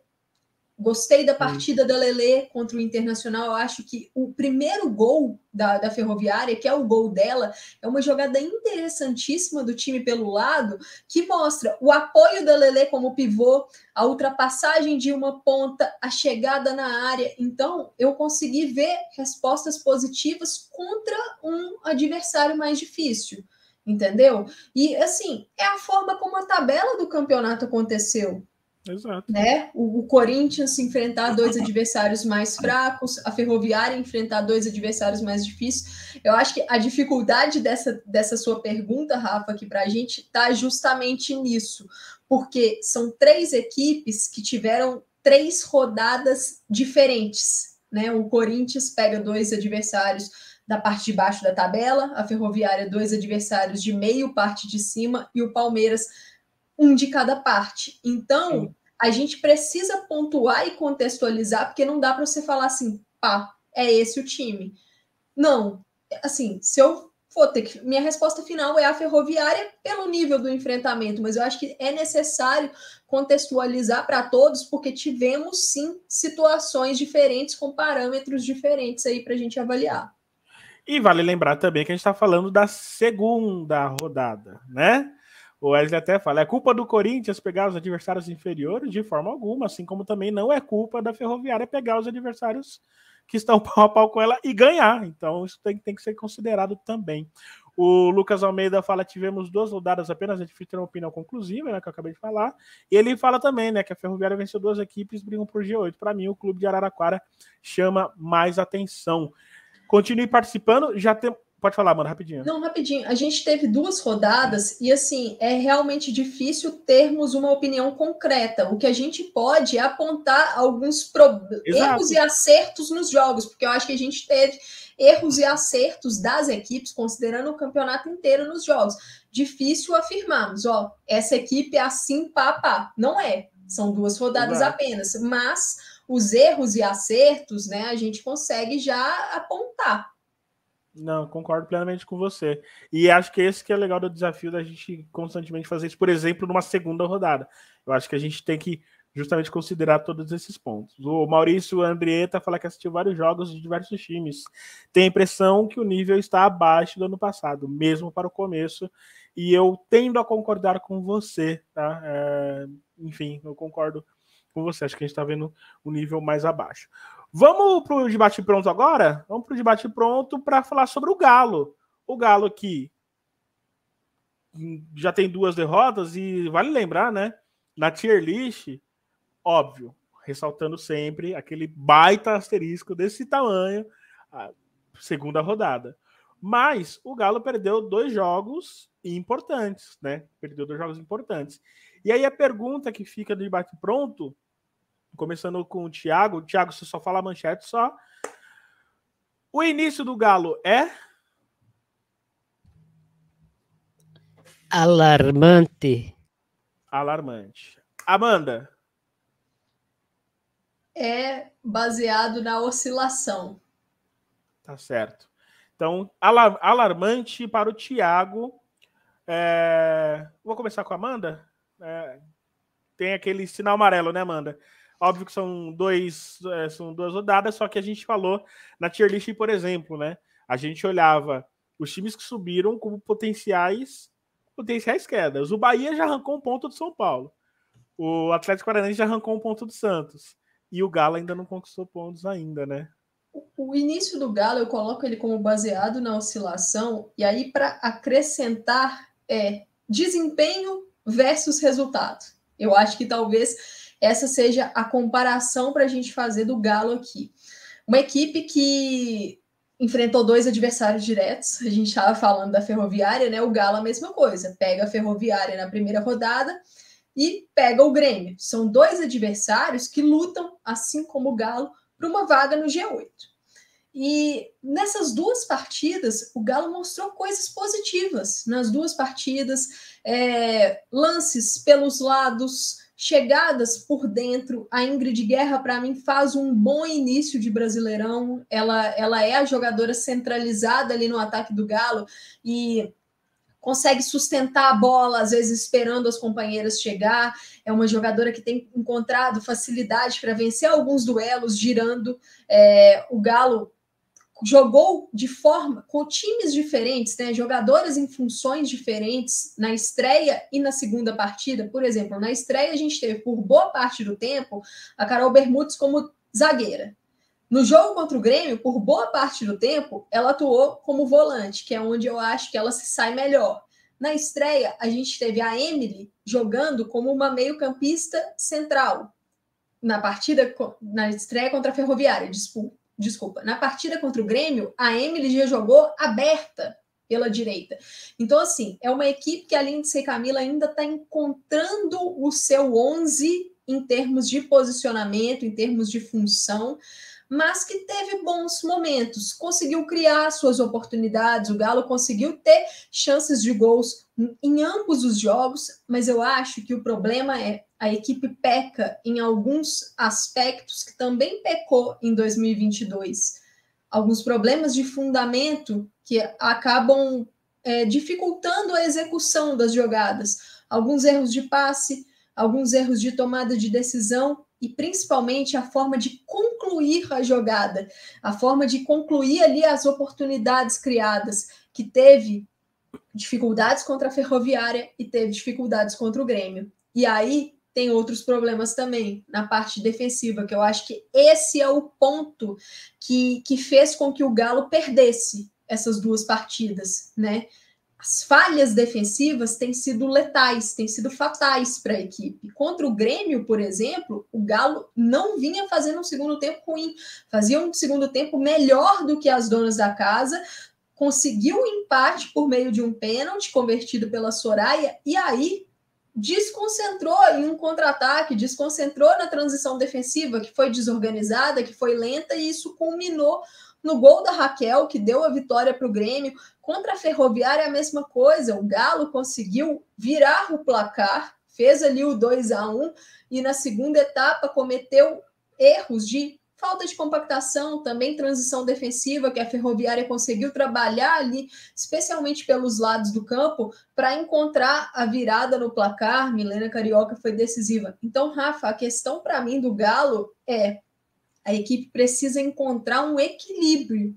Gostei da partida da Lele contra o Internacional. Eu acho que o primeiro gol da, da Ferroviária, que é o gol dela, é uma jogada interessantíssima do time pelo lado, que mostra o apoio da Lele como pivô, a ultrapassagem de uma ponta, a chegada na área. Então, eu consegui ver respostas positivas contra um adversário mais difícil. Entendeu? E assim, é a forma como a tabela do campeonato aconteceu. Exato. Né? O, o, Corinthians enfrentar dois adversários mais fracos, a Ferroviária enfrentar dois adversários mais difíceis. Eu acho que a dificuldade dessa, dessa sua pergunta, Rafa, aqui para a gente, está justamente nisso, porque são três equipes que tiveram três rodadas diferentes. Né? O Corinthians pega dois adversários da parte de baixo da tabela, a Ferroviária, dois adversários de meio, parte de cima, e o Palmeiras um de cada parte. Então, Sim. a gente precisa pontuar e contextualizar, porque não dá para você falar assim, pá, é esse o time. Não, assim, se eu for ter que. Minha resposta final é a ferroviária pelo nível do enfrentamento, mas eu acho que é necessário contextualizar para todos, porque tivemos sim situações diferentes com parâmetros diferentes aí para a gente avaliar. E vale lembrar também que a gente está falando da segunda rodada, né? O Wesley até fala: é culpa do Corinthians pegar os adversários inferiores? De forma alguma, assim como também não é culpa da Ferroviária pegar os adversários que estão pau a pau com ela e ganhar. Então, isso tem, tem que ser considerado também. O Lucas Almeida fala: tivemos duas rodadas apenas, é difícil ter uma opinião conclusiva, né? Que eu acabei de falar. E ele fala também, né? Que a Ferroviária venceu duas equipes brigam por G8. Para mim, o clube de Araraquara chama mais atenção. Continue participando. Já tem, Pode falar, mano, rapidinho. Não, rapidinho. A gente teve duas rodadas e, assim, é realmente difícil termos uma opinião concreta. O que a gente pode é apontar alguns pro... erros e acertos nos jogos, porque eu acho que a gente teve erros e acertos das equipes, considerando o campeonato inteiro nos jogos. Difícil afirmarmos, ó, essa equipe é assim, pá, pá. Não é. São duas rodadas Exato. apenas. Mas os erros e acertos, né, a gente consegue já apontar. Não, concordo plenamente com você. E acho que esse que é legal do desafio da gente constantemente fazer isso, por exemplo, numa segunda rodada. Eu acho que a gente tem que justamente considerar todos esses pontos. O Maurício Andrieta fala que assistiu vários jogos de diversos times. Tem a impressão que o nível está abaixo do ano passado, mesmo para o começo. E eu tendo a concordar com você, tá? É, enfim, eu concordo com você. Acho que a gente está vendo o nível mais abaixo. Vamos para o debate pronto agora? Vamos para o debate pronto para falar sobre o Galo. O Galo que já tem duas derrotas e vale lembrar, né? Na tier list, óbvio, ressaltando sempre aquele baita asterisco desse tamanho, segunda rodada. Mas o Galo perdeu dois jogos importantes, né? Perdeu dois jogos importantes. E aí a pergunta que fica do debate pronto Começando com o Thiago. Thiago, você só fala manchete só. O início do Galo é. Alarmante. Alarmante. Amanda. É baseado na oscilação. Tá certo. Então, alar alarmante para o Thiago. É... Vou começar com a Amanda. É... Tem aquele sinal amarelo, né, Amanda? Óbvio que são, dois, é, são duas rodadas, só que a gente falou na tier list, por exemplo, né? A gente olhava os times que subiram como potenciais potenciais quedas. O Bahia já arrancou um ponto do São Paulo. O Atlético Paranaense já arrancou um ponto do Santos. E o Galo ainda não conquistou pontos ainda, né? O início do Galo eu coloco ele como baseado na oscilação e aí para acrescentar é desempenho versus resultado. Eu acho que talvez essa seja a comparação para a gente fazer do Galo aqui. Uma equipe que enfrentou dois adversários diretos, a gente estava falando da Ferroviária, né? O Galo a mesma coisa, pega a Ferroviária na primeira rodada e pega o Grêmio. São dois adversários que lutam, assim como o Galo, para uma vaga no G8. E nessas duas partidas, o Galo mostrou coisas positivas. Nas duas partidas, é, lances pelos lados, chegadas por dentro. A Ingrid Guerra, para mim, faz um bom início de Brasileirão. Ela, ela é a jogadora centralizada ali no ataque do Galo e consegue sustentar a bola, às vezes esperando as companheiras chegar. É uma jogadora que tem encontrado facilidade para vencer alguns duelos, girando. É, o Galo jogou de forma com times diferentes, né, jogadoras em funções diferentes na estreia e na segunda partida. Por exemplo, na estreia a gente teve por boa parte do tempo a Carol Bermudes como zagueira. No jogo contra o Grêmio, por boa parte do tempo, ela atuou como volante, que é onde eu acho que ela se sai melhor. Na estreia, a gente teve a Emily jogando como uma meio-campista central. Na partida, na estreia contra a Ferroviária, disputa desculpa, na partida contra o Grêmio, a Emily já jogou aberta pela direita. Então, assim, é uma equipe que, além de ser Camila, ainda está encontrando o seu 11 em termos de posicionamento, em termos de função, mas que teve bons momentos, conseguiu criar suas oportunidades, o Galo conseguiu ter chances de gols em ambos os jogos, mas eu acho que o problema é a equipe peca em alguns aspectos que também pecou em 2022. Alguns problemas de fundamento que acabam é, dificultando a execução das jogadas, alguns erros de passe, alguns erros de tomada de decisão e principalmente a forma de concluir a jogada, a forma de concluir ali as oportunidades criadas, que teve dificuldades contra a Ferroviária e teve dificuldades contra o Grêmio. E aí tem outros problemas também na parte defensiva, que eu acho que esse é o ponto que, que fez com que o Galo perdesse essas duas partidas, né? As falhas defensivas têm sido letais, têm sido fatais para a equipe. Contra o Grêmio, por exemplo, o Galo não vinha fazendo um segundo tempo ruim, fazia um segundo tempo melhor do que as donas da casa, conseguiu o um empate por meio de um pênalti convertido pela Soraya, e aí desconcentrou em um contra-ataque, desconcentrou na transição defensiva, que foi desorganizada, que foi lenta, e isso culminou no gol da Raquel, que deu a vitória para o Grêmio. Contra a Ferroviária, a mesma coisa. O Galo conseguiu virar o placar, fez ali o 2 a 1 e na segunda etapa cometeu erros de falta de compactação, também transição defensiva, que a Ferroviária conseguiu trabalhar ali, especialmente pelos lados do campo, para encontrar a virada no placar. Milena Carioca foi decisiva. Então, Rafa, a questão para mim do Galo é a equipe precisa encontrar um equilíbrio,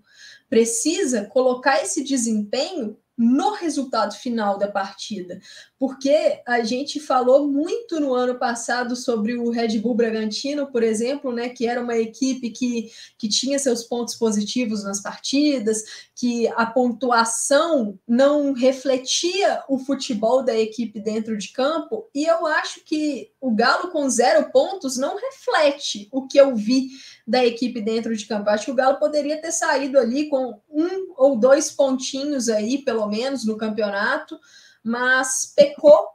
precisa colocar esse desempenho no resultado final da partida, porque a gente falou muito no ano passado sobre o Red Bull Bragantino, por exemplo, né, que era uma equipe que, que tinha seus pontos positivos nas partidas, que a pontuação não refletia o futebol da equipe dentro de campo, e eu acho que o Galo com zero pontos não reflete o que eu vi da equipe dentro de campo. Acho que o Galo poderia ter saído ali com um ou dois pontinhos aí, pelo menos, no campeonato, mas pecou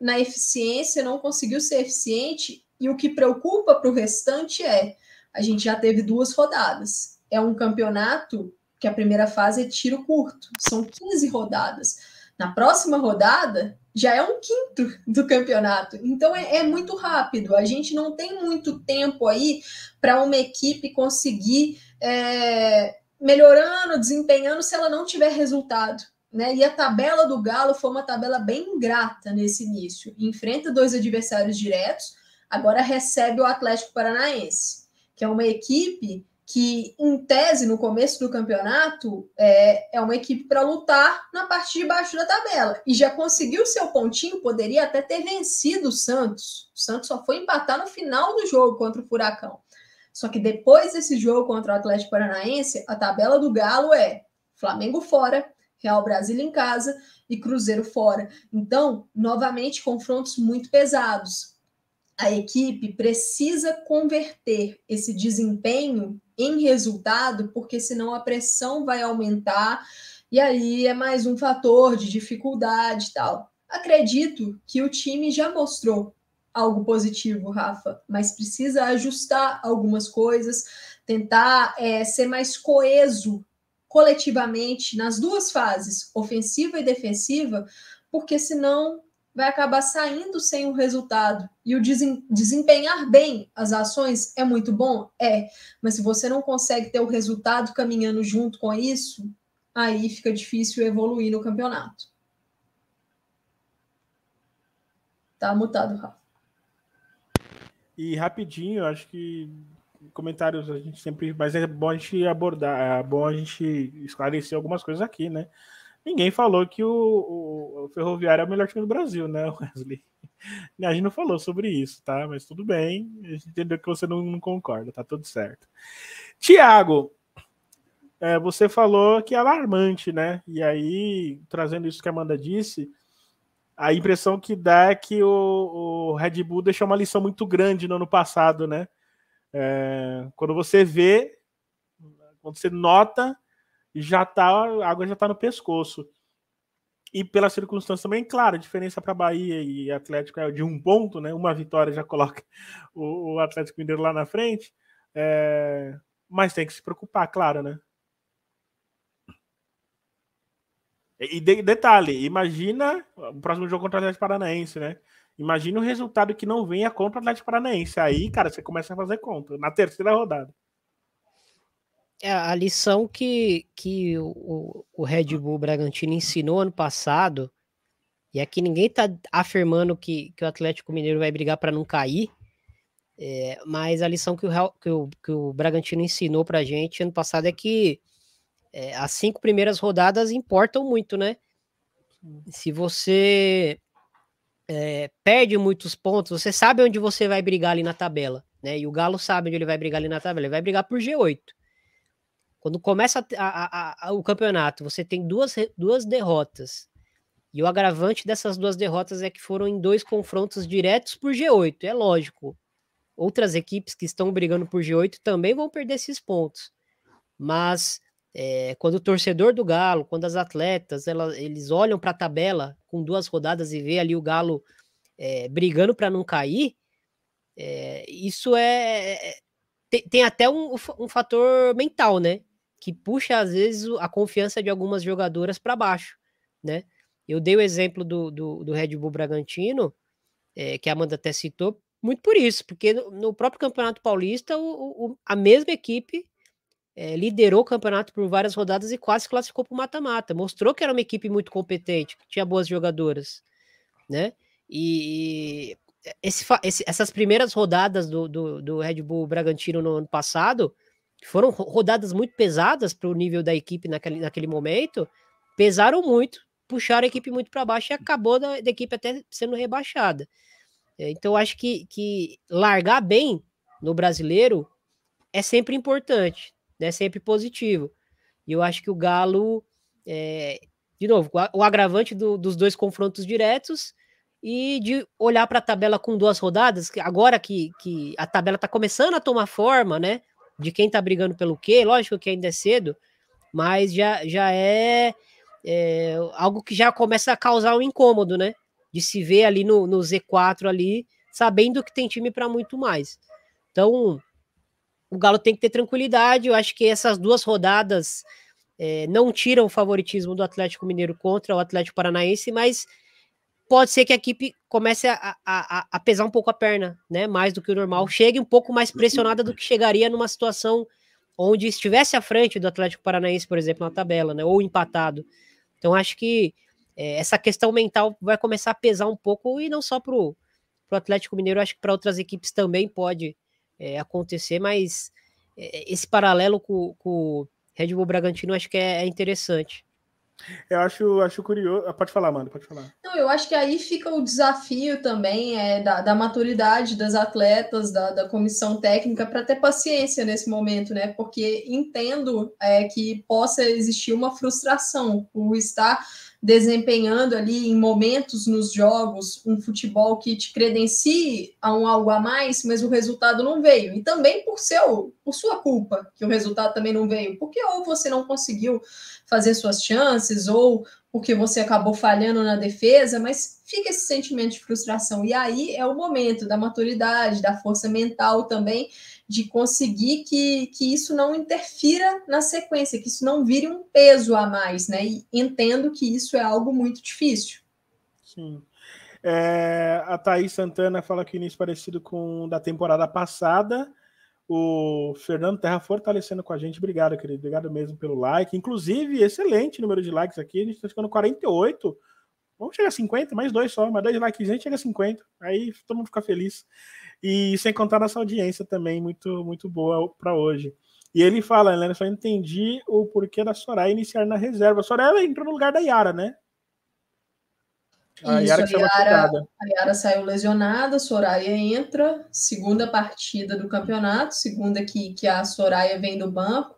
na eficiência, não conseguiu ser eficiente. E o que preocupa para o restante é: a gente já teve duas rodadas. É um campeonato que a primeira fase é tiro curto, são 15 rodadas. Na próxima rodada, já é um quinto do campeonato. Então é, é muito rápido. A gente não tem muito tempo aí para uma equipe conseguir é, melhorando, desempenhando se ela não tiver resultado. Né? E a tabela do Galo foi uma tabela bem ingrata nesse início. Enfrenta dois adversários diretos, agora recebe o Atlético Paranaense, que é uma equipe que, em tese, no começo do campeonato, é, é uma equipe para lutar na parte de baixo da tabela. E já conseguiu seu pontinho, poderia até ter vencido o Santos. O Santos só foi empatar no final do jogo contra o Furacão. Só que depois desse jogo contra o Atlético Paranaense, a tabela do Galo é Flamengo fora, Real Brasília em casa e Cruzeiro fora. Então, novamente, confrontos muito pesados. A equipe precisa converter esse desempenho em resultado, porque senão a pressão vai aumentar e aí é mais um fator de dificuldade e tal. Acredito que o time já mostrou algo positivo, Rafa, mas precisa ajustar algumas coisas, tentar é, ser mais coeso coletivamente nas duas fases, ofensiva e defensiva, porque senão vai acabar saindo sem o resultado. E o desempenhar bem as ações é muito bom? É. Mas se você não consegue ter o resultado caminhando junto com isso, aí fica difícil evoluir no campeonato. Tá mutado, Rafa. E rapidinho, acho que comentários a gente sempre. Mas é bom a gente abordar, é bom a gente esclarecer algumas coisas aqui, né? Ninguém falou que o, o, o Ferroviário é o melhor time do Brasil, né, Wesley? A gente não falou sobre isso, tá? Mas tudo bem, a gente entendeu que você não, não concorda, tá tudo certo. Tiago, é, você falou que é alarmante, né? E aí, trazendo isso que a Amanda disse, a impressão que dá é que o, o Red Bull deixou uma lição muito grande no ano passado, né? É, quando você vê, quando você nota já tá, a água já está no pescoço. E pela circunstância também, claro, a diferença para Bahia e Atlético é de um ponto, né? Uma vitória já coloca o, o Atlético Mineiro lá na frente. É... Mas tem que se preocupar, claro, né? E de, detalhe, imagina o próximo jogo contra o Atlético Paranaense, né? Imagina o resultado que não venha contra o Atlético Paranaense. Aí, cara, você começa a fazer conta na terceira rodada. É, a lição que, que o, o Red Bull Bragantino ensinou ano passado, e aqui ninguém está afirmando que, que o Atlético Mineiro vai brigar para não cair, É, mas a lição que o, que o, que o Bragantino ensinou pra gente ano passado é que é, as cinco primeiras rodadas importam muito, né? Se você é, perde muitos pontos, você sabe onde você vai brigar ali na tabela, né? E o Galo sabe onde ele vai brigar ali na tabela, ele vai brigar por G8. Quando começa a, a, a, o campeonato, você tem duas, duas derrotas. E o agravante dessas duas derrotas é que foram em dois confrontos diretos por G8. É lógico. Outras equipes que estão brigando por G8 também vão perder esses pontos. Mas é, quando o torcedor do Galo, quando as atletas, ela, eles olham para a tabela com duas rodadas e vê ali o Galo é, brigando para não cair, é, isso é, é tem, tem até um, um, fator mental, né? Que puxa às vezes a confiança de algumas jogadoras para baixo, né? Eu dei o exemplo do, do, do Red Bull Bragantino, é, que a Amanda até citou, muito por isso, porque no, no próprio Campeonato Paulista, o, o, a mesma equipe é, liderou o campeonato por várias rodadas e quase classificou para o mata-mata. Mostrou que era uma equipe muito competente, que tinha boas jogadoras, né? E esse, esse, essas primeiras rodadas do, do, do, Red Bull Bragantino no ano passado foram rodadas muito pesadas para o nível da equipe naquele, naquele momento, pesaram muito, puxaram a equipe muito para baixo e acabou da, da, equipe até sendo rebaixada. É, então, acho que, que largar bem no brasileiro é sempre importante né, sempre positivo. E eu acho que o Galo, é, de novo, o agravante do, dos dois confrontos diretos e de olhar para a tabela com duas rodadas, que agora que, que a tabela está começando a tomar forma, né? De quem está brigando pelo quê, lógico que ainda é cedo, mas já, já é, é, algo que já começa a causar um incômodo, né? De se ver ali no, no Z4 ali, sabendo que tem time para muito mais. Então, o Galo tem que ter tranquilidade. Eu acho que essas duas rodadas é, não tiram o favoritismo do Atlético Mineiro contra o Atlético Paranaense, mas pode ser que a equipe comece a, a, a, pesar um pouco a perna, né? Mais do que o normal, chegue um pouco mais pressionada do que chegaria numa situação onde estivesse à frente do Atlético Paranaense, por exemplo, na tabela, né? Ou empatado. Então acho que é, essa questão mental vai começar a pesar um pouco e não só para o Atlético Mineiro, acho que para outras equipes também pode é, acontecer, mas é, esse paralelo com, com o Red Bull Bragantino acho que é, é interessante. Eu acho, acho curioso. Ah, pode falar, mano, pode falar. Não, eu acho que aí fica o desafio também é, da, da maturidade das atletas, da, da comissão técnica, para ter paciência nesse momento, né? Porque entendo é, que possa existir uma frustração por estar desempenhando ali em momentos nos jogos um futebol que te credencie a um algo a mais, mas o resultado não veio. E também por seu, por sua culpa que o resultado também não veio, porque ou você não conseguiu fazer suas chances ou porque você acabou falhando na defesa, mas fica esse sentimento de frustração. E aí é o momento da maturidade, da força mental também, de conseguir que, que isso não interfira na sequência, que isso não vire um peso a mais, né? E entendo que isso é algo muito difícil. Sim. É, a Thaís Santana fala que início parecido com o da temporada passada. O Fernando Terra fortalecendo com a gente. Obrigado, querido. Obrigado mesmo pelo like. Inclusive, excelente número de likes aqui. A gente está ficando 48. Vamos chegar a 50, mais dois só, mais dois likes, a gente chega a 50. Aí todo mundo fica feliz. E sem contar nossa audiência também, muito, muito boa para hoje. E ele fala, né? Só entendi o porquê da Soraya iniciar na reserva. A Soraya entrou no lugar da Yara, né? A Isso, Yara, a Yara, a Yara saiu lesionada, Soraya entra, segunda partida do campeonato, segunda que, que a Soraya vem do banco.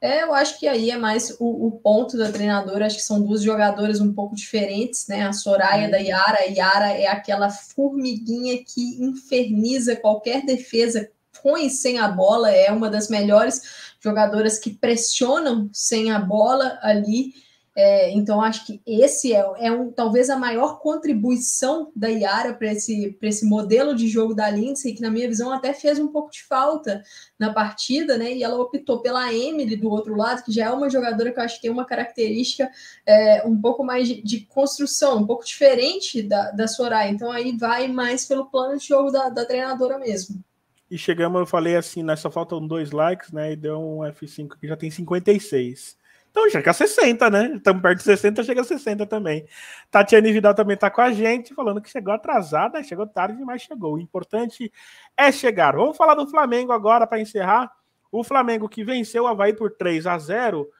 É, eu acho que aí é mais o, o, ponto da treinadora, acho que são duas jogadoras um pouco diferentes, né? A Soraya da Yara, a Yara é aquela formiguinha que inferniza qualquer defesa com e sem a bola, é uma das melhores jogadoras que pressionam sem a bola ali. É, então, acho que esse é, é um, talvez a maior contribuição da Yara para esse, esse modelo de jogo da Lindsay, que na minha visão até fez um pouco de falta na partida, né? E ela optou pela Emily do outro lado, que já é uma jogadora que eu acho que tem uma característica é, um pouco mais de, de, construção, um pouco diferente da, da Soraya. Então, aí vai mais pelo plano de jogo da, da treinadora mesmo. E chegamos, eu falei assim, né, só faltam dois likes, né? E deu um F5 que já tem 56. Então chega a 60, né? Estamos perto de 60, chega a 60 também. Tatiane Vidal também está com a gente, falando que chegou atrasada, chegou tarde, mas chegou. O importante é chegar. Vamos falar do Flamengo agora para encerrar. O Flamengo que venceu o Havaí por 3 a 0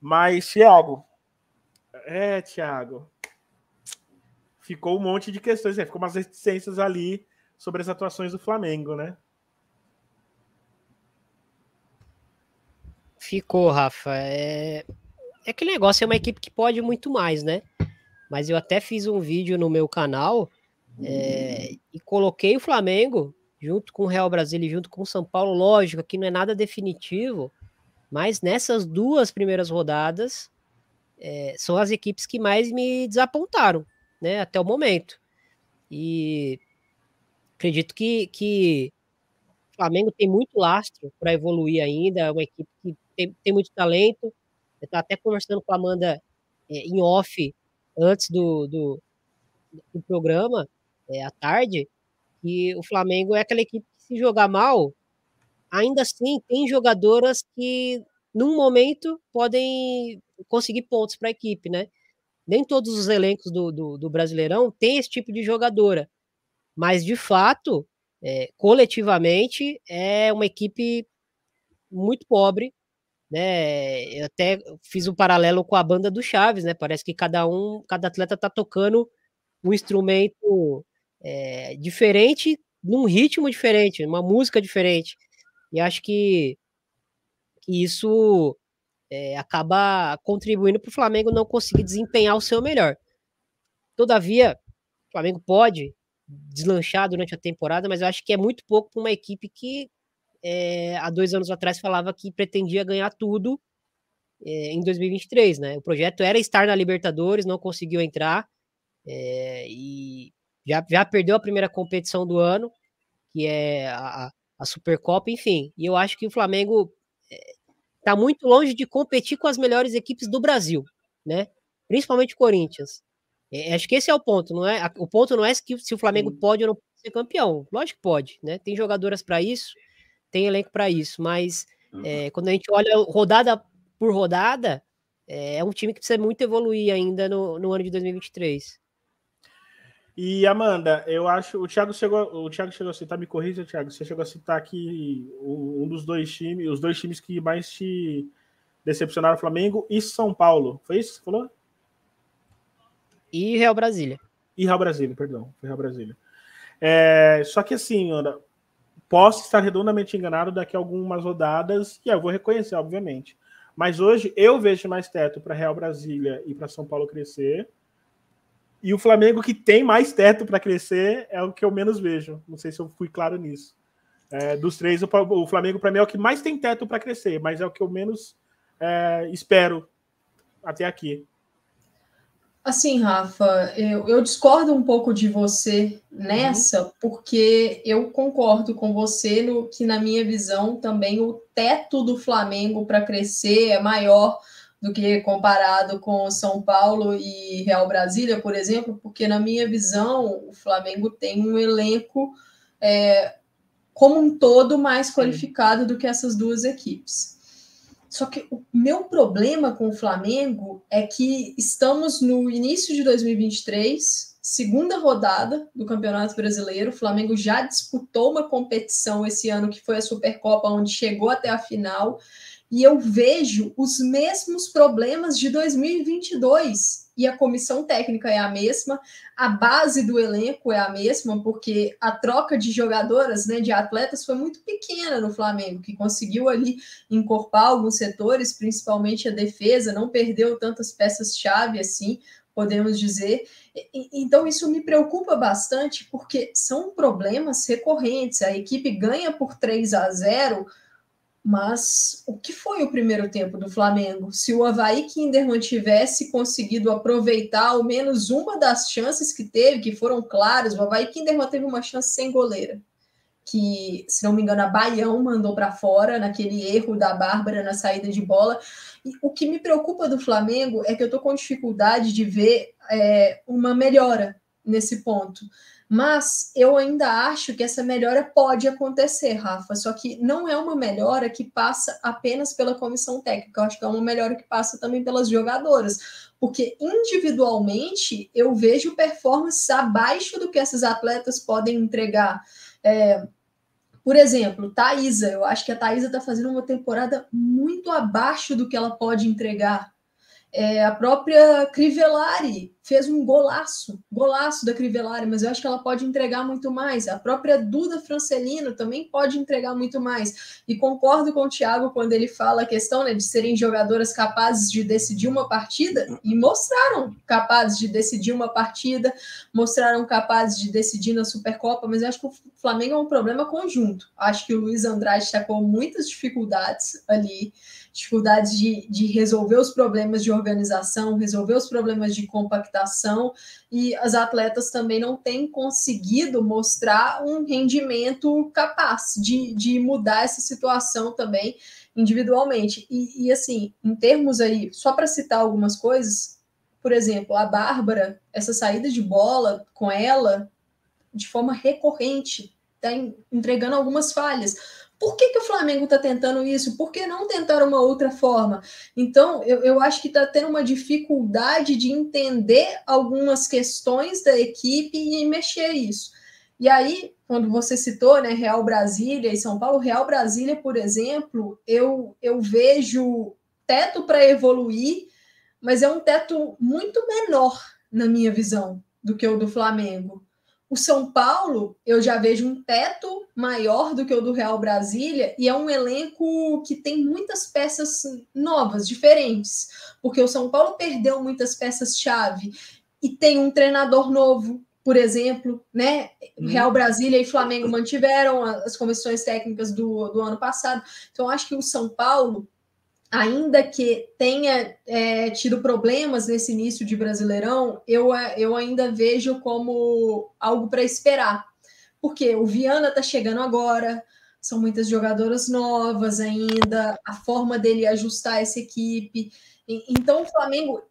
mas, Thiago. É, Thiago. Ficou um monte de questões, né? ficou umas reticências ali sobre as atuações do Flamengo, né? Ficou, Rafa. É... é aquele negócio, é uma equipe que pode muito mais, né? Mas eu até fiz um vídeo no meu canal é... e coloquei o Flamengo junto com o Real Brasil e junto com o São Paulo. Lógico, aqui não é nada definitivo, mas nessas duas primeiras rodadas é... são as equipes que mais me desapontaram, né? Até o momento. E acredito que, que o Flamengo tem muito lastro para evoluir ainda, é uma equipe que tem, tem muito talento. Eu estava até conversando com a Amanda é, em off antes do, do, do programa, é, à tarde, que o Flamengo é aquela equipe que, se jogar mal, ainda assim tem jogadoras que, num momento, podem conseguir pontos para a equipe, né? Nem todos os elencos do, do, do, Brasileirão têm esse tipo de jogadora, mas de fato, é, coletivamente, é uma equipe muito pobre né? Eu até fiz um paralelo com a banda do Chaves, né? Parece que cada um, cada atleta tá tocando um instrumento é, diferente, num ritmo diferente, uma música diferente. E acho que, que isso é, acaba contribuindo para o Flamengo não conseguir desempenhar o seu melhor. Todavia, o Flamengo pode deslanchar durante a temporada, mas eu acho que é muito pouco para uma equipe que é, há dois anos atrás falava que pretendia ganhar tudo é, em 2023, né? O projeto era estar na Libertadores, não conseguiu entrar é, e já, já perdeu a primeira competição do ano, que é a, a Supercopa, enfim. E eu acho que o Flamengo está muito longe de competir com as melhores equipes do Brasil, né? Principalmente o Corinthians. É, acho que esse é o ponto, não é? O ponto não é se o Flamengo pode ou não pode ser campeão. Lógico que pode, né? Tem jogadoras para isso tem elenco para isso, mas é, quando a gente olha rodada por rodada, é, é, um time que precisa muito evoluir ainda no, no ano de 2023. E Amanda, eu acho o Thiago chegou, o Thiago chegou a citar, me corrija, Thiago, você chegou a citar aqui um dos dois times, os dois times que mais te decepcionaram, Flamengo e São Paulo. Foi isso que você falou? E Real Brasília. E Real Brasília, perdão, foi Real Brasília. É, só que assim, Ana, Posso estar redondamente enganado daqui a algumas rodadas, e eu vou reconhecer, obviamente. Mas hoje eu vejo mais teto para Real Brasília e para São Paulo crescer. E o Flamengo que tem mais teto para crescer é o que eu menos vejo. Não sei se eu fui claro nisso. É, dos três, o, o Flamengo para mim é o que mais tem teto para crescer, mas é o que eu menos é, espero até aqui. Assim, Rafa, eu, eu, discordo um pouco de você nessa, uhum. porque eu concordo com você no que, na minha visão, também o teto do Flamengo para crescer é maior do que comparado com São Paulo e Real Brasília, por exemplo, porque, na minha visão, o Flamengo tem um elenco é, como um todo mais qualificado do que essas duas equipes. Só que o meu problema com o Flamengo é que estamos no início de 2023, segunda rodada do Campeonato Brasileiro. O Flamengo já disputou uma competição esse ano que foi a Supercopa, onde chegou até a final e eu vejo os mesmos problemas de 2022 e a comissão técnica é a mesma, a base do elenco é a mesma, porque a troca de jogadoras, né, de atletas foi muito pequena no Flamengo, que conseguiu ali encorpar alguns setores, principalmente a defesa, não perdeu tantas peças-chave assim, podemos dizer. Então, isso me preocupa bastante, porque são problemas recorrentes. A equipe ganha por 3 a 0 mas o que foi o primeiro tempo do Flamengo? Se o Havaí Kinderman tivesse conseguido aproveitar ao menos uma das chances que teve, que foram claras, o Havaí Kinderman teve uma chance sem goleira, que, se não me engano, a Baião mandou para fora naquele erro da Bárbara na saída de bola. E o que me preocupa do Flamengo é que eu estou com dificuldade de ver é, uma melhora nesse ponto. Mas eu ainda acho que essa melhora pode acontecer, Rafa. Só que não é uma melhora que passa apenas pela comissão técnica. Eu acho que é uma melhora que passa também pelas jogadoras. Porque individualmente eu vejo performances abaixo do que essas atletas podem entregar. É, por exemplo, Thaisa, eu acho que a Thaisa está fazendo uma temporada muito abaixo do que ela pode entregar. É, a própria Crivellari fez um golaço, golaço da Crivellari, mas eu acho que ela pode entregar muito mais. A própria Duda Francelino também pode entregar muito mais. E concordo com o Thiago quando ele fala a questão né, de serem jogadoras capazes de decidir uma partida, e mostraram capazes de decidir uma partida, mostraram capazes de decidir na Supercopa, mas eu acho que o Flamengo é um problema conjunto. Acho que o Luiz Andrade está com muitas dificuldades ali dificuldades de, de resolver os problemas de organização, resolver os problemas de compactação, e as atletas também não têm conseguido mostrar um rendimento capaz de, de mudar essa situação também individualmente. E, e assim, em termos aí, só para citar algumas coisas, por exemplo, a Bárbara, essa saída de bola com ela de forma recorrente, está entregando algumas falhas. Por que, que o Flamengo está tentando isso? Por que não tentar uma outra forma? Então, eu, eu acho que está tendo uma dificuldade de entender algumas questões da equipe e mexer isso. E aí, quando você citou né, Real Brasília e São Paulo, Real Brasília, por exemplo, eu, eu vejo teto para evoluir, mas é um teto muito menor, na minha visão, do que o do Flamengo. O São Paulo, eu já vejo um teto maior do que o do Real Brasília, e é um elenco que tem muitas peças novas, diferentes, porque o São Paulo perdeu muitas peças-chave e tem um treinador novo, por exemplo, né? Uhum. Real Brasília e Flamengo mantiveram as comissões técnicas do, do ano passado. Então, acho que o São Paulo ainda que tenha é, tido problemas nesse início de Brasileirão, eu, eu ainda vejo como algo para esperar. Porque o Viana está chegando agora, são muitas jogadoras novas ainda, a forma dele ajustar essa equipe. Então, o Flamengo,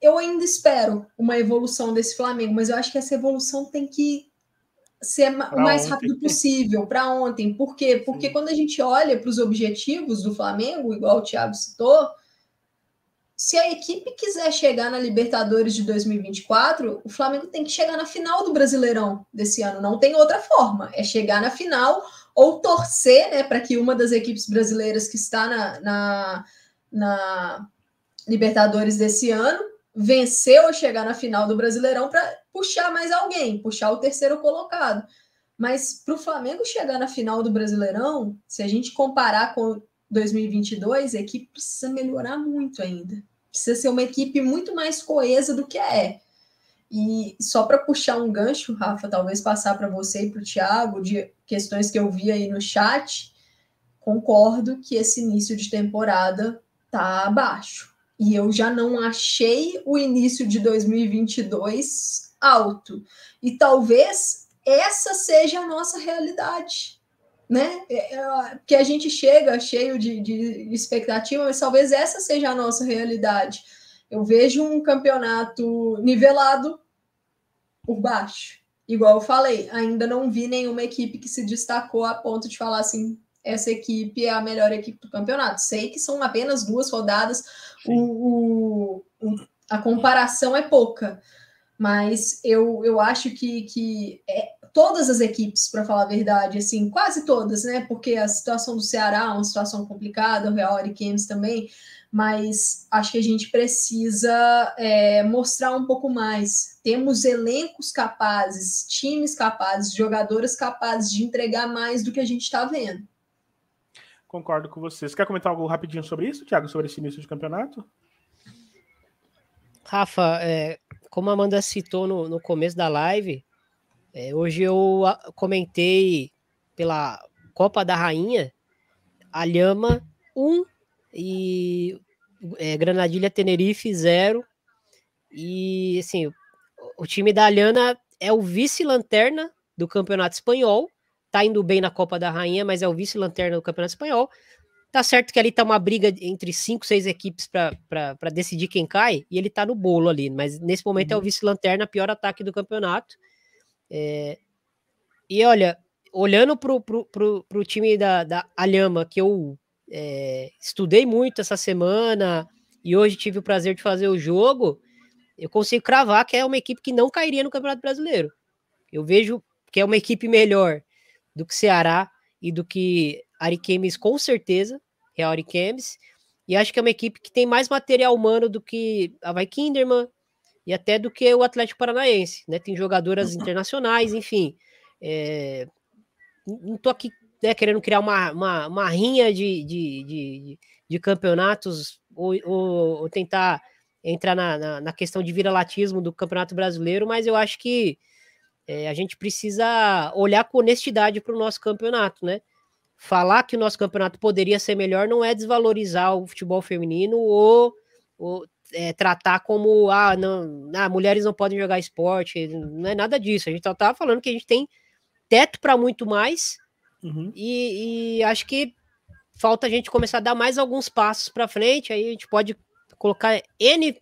eu ainda espero uma evolução desse Flamengo, mas eu acho que essa evolução tem que ser pra o mais ontem. rápido possível para ontem. Por quê? Porque Sim. quando a gente olha para os objetivos do Flamengo, igual o Thiago citou, se a equipe quiser chegar na Libertadores de 2024, o Flamengo tem que chegar na final do Brasileirão desse ano. Não tem outra forma. É chegar na final ou torcer né, para que uma das equipes brasileiras que está na, na, na Libertadores desse ano vencer ou chegar na final do Brasileirão para puxar mais alguém, puxar o terceiro colocado. Mas para o Flamengo chegar na final do Brasileirão, se a gente comparar com 2022, a equipe precisa melhorar muito ainda. Precisa ser uma equipe muito mais coesa do que é. E só para puxar um gancho, Rafa, talvez passar para você e para o Thiago, de questões que eu vi aí no chat, concordo que esse início de temporada tá abaixo. E eu já não achei o início de 2022 alto. E talvez essa seja a nossa realidade, né? É, é, que a gente chega cheio de, de expectativa, mas talvez essa seja a nossa realidade. Eu vejo um campeonato nivelado por baixo. Igual eu falei, ainda não vi nenhuma equipe que se destacou a ponto de falar assim: essa equipe é a melhor equipe do campeonato. Sei que são apenas duas rodadas, o, o, a comparação é pouca, mas eu, eu acho que, que é, todas as equipes, para falar a verdade, assim, quase todas, né? Porque a situação do Ceará é uma situação complicada, o Real Ariquemes também, mas acho que a gente precisa é, mostrar um pouco mais. Temos elencos capazes, times capazes, jogadoras capazes de entregar mais do que a gente está vendo. Concordo com você. Você quer comentar algo rapidinho sobre isso, Thiago, sobre esse início de campeonato? Rafa, é, como a Amanda citou no, no começo da live, é, hoje eu comentei pela Copa da Rainha, a Lhama 1 e é, Granadilha Tenerife 0. E assim, o, time da Alhana é o vice-lanterna do Campeonato Espanhol tá indo bem na Copa da Rainha, mas é o vice-lanterna do Campeonato Espanhol. Tá certo que ali tá uma briga entre cinco, seis equipes para decidir quem cai, e ele tá no bolo ali, mas nesse momento uhum. é o uhum. vice-lanterna, pior ataque do campeonato. É, e olha, olhando para o time da, da Alhama, que eu é, estudei muito essa semana e hoje tive o prazer de fazer o jogo, eu consigo cravar que é uma equipe que não cairia no Campeonato Brasileiro. Eu vejo que é uma equipe melhor do que Ceará e do que Ariquemes, com certeza, Real Ariquemes, e acho que é uma equipe que tem mais material humano do que a Vai Kinderman e até do que o Atlético Paranaense, né? Tem jogadoras internacionais, enfim. É... Não tô aqui né, querendo criar uma, uma, uma rinha de, de, de, de campeonatos ou, ou, ou, tentar entrar na, na, na questão de viralatismo do Campeonato Brasileiro, mas eu acho que é, a gente precisa olhar com honestidade para o nosso campeonato, né? Falar que o nosso campeonato poderia ser melhor não é desvalorizar o futebol feminino ou, ou é, tratar como ah, não, ah, mulheres não podem jogar esporte, não é nada disso. A gente estava falando que a gente tem teto para muito mais uhum. e, e acho que falta a gente começar a dar mais alguns passos para frente. Aí a gente pode colocar N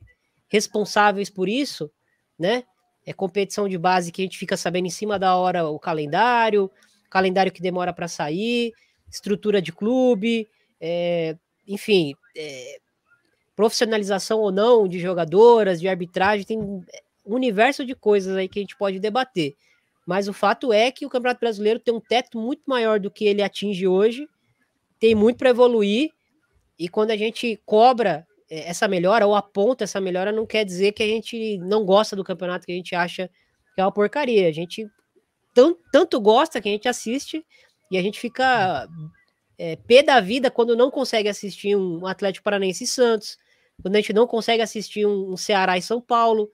responsáveis por isso, né? É competição de base que a gente fica sabendo em cima da hora o calendário, calendário que demora para sair, estrutura de clube, é, enfim, é, profissionalização ou não de jogadoras, de arbitragem, tem um universo de coisas aí que a gente pode debater. Mas o fato é que o Campeonato Brasileiro tem um teto muito maior do que ele atinge hoje, tem muito para evoluir, e quando a gente cobra essa melhora ou aponta essa melhora não quer dizer que a gente não gosta do campeonato, que a gente acha que é uma porcaria. A gente tanto, tanto gosta que a gente assiste e a gente fica é, pé da vida quando não consegue assistir um Atlético Paranaense e Santos, quando a gente não consegue assistir um, um Ceará e São Paulo.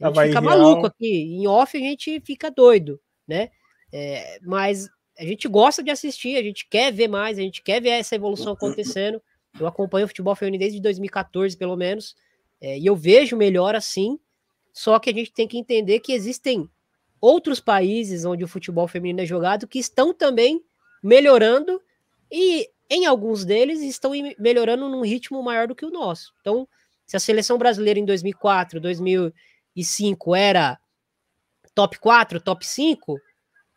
A gente fica real. maluco aqui. Em off a gente fica doido, né? É, mas a gente gosta de assistir, a gente quer ver mais, a gente quer ver essa evolução acontecendo. Eu acompanho o futebol feminino desde 2014, pelo menos, é, e eu vejo melhor assim. Só que a gente tem que entender que existem outros países onde o futebol feminino é jogado que estão também melhorando e em alguns deles estão melhorando num ritmo maior do que o nosso. Então, se a seleção brasileira em 2004, 2005 era top 4, top 5,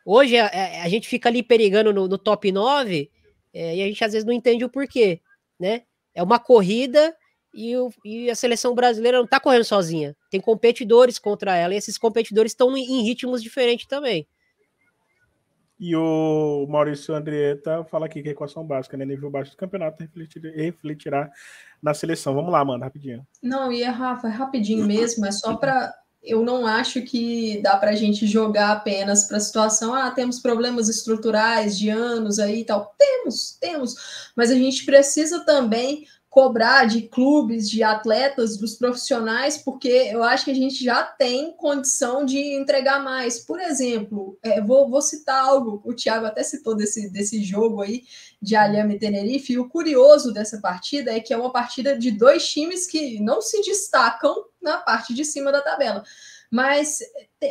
hoje a, a gente fica ali perigando no, no top 9 é, e a gente às vezes não entende o porquê né? É uma corrida e, o, e a seleção brasileira não está correndo sozinha. Tem competidores contra ela e esses competidores estão em ritmos diferentes também. E o Maurício Andrieta fala aqui que a equação básica, né? Nível baixo do campeonato refletirá, refletirá na seleção. Vamos lá, mano, rapidinho. Não, e é, Rafa, é rapidinho mesmo, é só para eu não acho que dá para a gente jogar apenas para a situação, ah, temos problemas estruturais de anos aí e tal. Temos, temos, mas a gente precisa também cobrar de clubes, de atletas, dos profissionais, porque eu acho que a gente já tem condição de entregar mais. Por exemplo, é, vou, vou, citar algo, o Thiago até citou desse, desse jogo aí de Alhama e Tenerife, e o curioso dessa partida é que é uma partida de dois times que não se destacam na parte de cima da tabela. Mas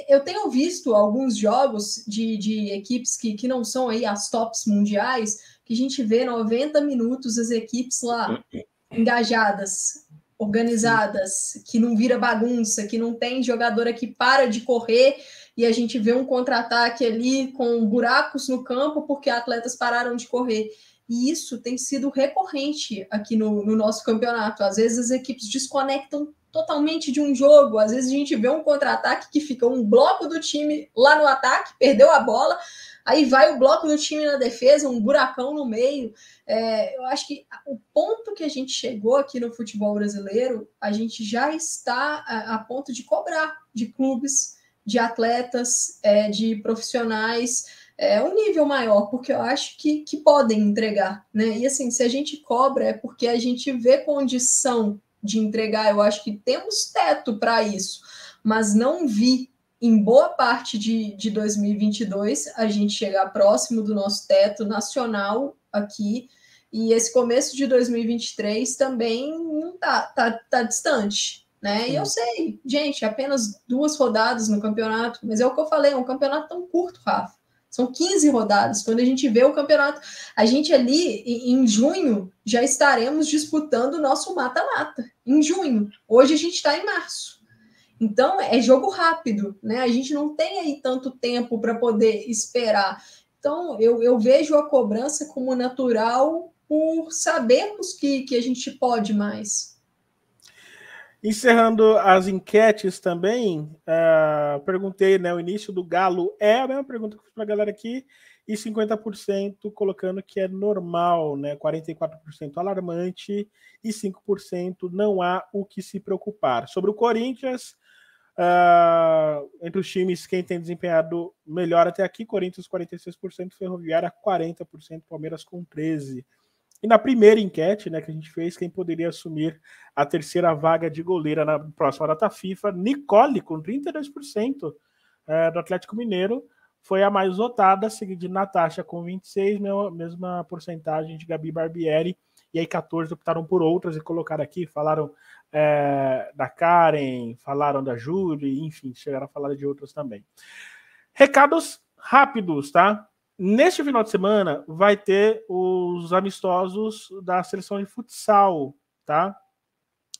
eu tenho visto alguns jogos de, de equipes que, que não são aí as tops mundiais, que a gente vê 90 minutos as equipes lá engajadas, organizadas, que não vira bagunça, que não tem jogadora que para de correr e a gente vê um contra-ataque ali com buracos no campo porque atletas pararam de correr. E isso tem sido recorrente aqui no, no nosso campeonato. Às vezes as equipes desconectam totalmente de um jogo. Às vezes a gente vê um contra-ataque que fica um bloco do time lá no ataque, perdeu a bola, aí vai o bloco do time na defesa, um buracão no meio. É, eu acho que o ponto que a gente chegou aqui no futebol brasileiro, a gente já está a, a ponto de cobrar de clubes, de atletas, é, de profissionais. É um nível maior, porque eu acho que, que podem entregar, né? E assim, se a gente cobra é porque a gente vê condição de entregar, eu acho que temos teto para isso, mas não vi em boa parte de, de 2022 a gente chegar próximo do nosso teto nacional aqui. E esse começo de 2023 também não tá, tá, tá distante, né? E eu sei, gente, apenas duas rodadas no campeonato, mas é o que eu falei, é um campeonato tão curto, Rafa. São 15 rodadas. Quando a gente vê o campeonato, a gente ali em junho já estaremos disputando o nosso mata-mata. Em junho. Hoje a gente está em março. Então é jogo rápido, né? A gente não tem aí tanto tempo para poder esperar. Então eu, eu vejo a cobrança como natural por sabermos que, que a gente pode mais. Encerrando as enquetes também, uh, perguntei, né, o início do Galo é a mesma pergunta que fiz para a galera aqui, e 50% colocando que é normal, né, 44% alarmante e 5% não há o que se preocupar. Sobre o Corinthians, uh, entre os times, quem tem desempenhado melhor até aqui, Corinthians 46%, Ferroviária 40%, Palmeiras com 13%. E na primeira enquete né, que a gente fez, quem poderia assumir a terceira vaga de goleira na próxima data FIFA, Nicole, com 32% é, do Atlético Mineiro, foi a mais votada, seguida de Natasha com 26%, mesma, porcentagem de Gabi Barbieri, e aí 14 optaram por outras e colocaram aqui, falaram é, da Karen, falaram da Júlia, enfim, chegaram a falar de outras também. Recados rápidos, tá? Neste final de semana vai ter os amistosos da seleção de futsal, tá?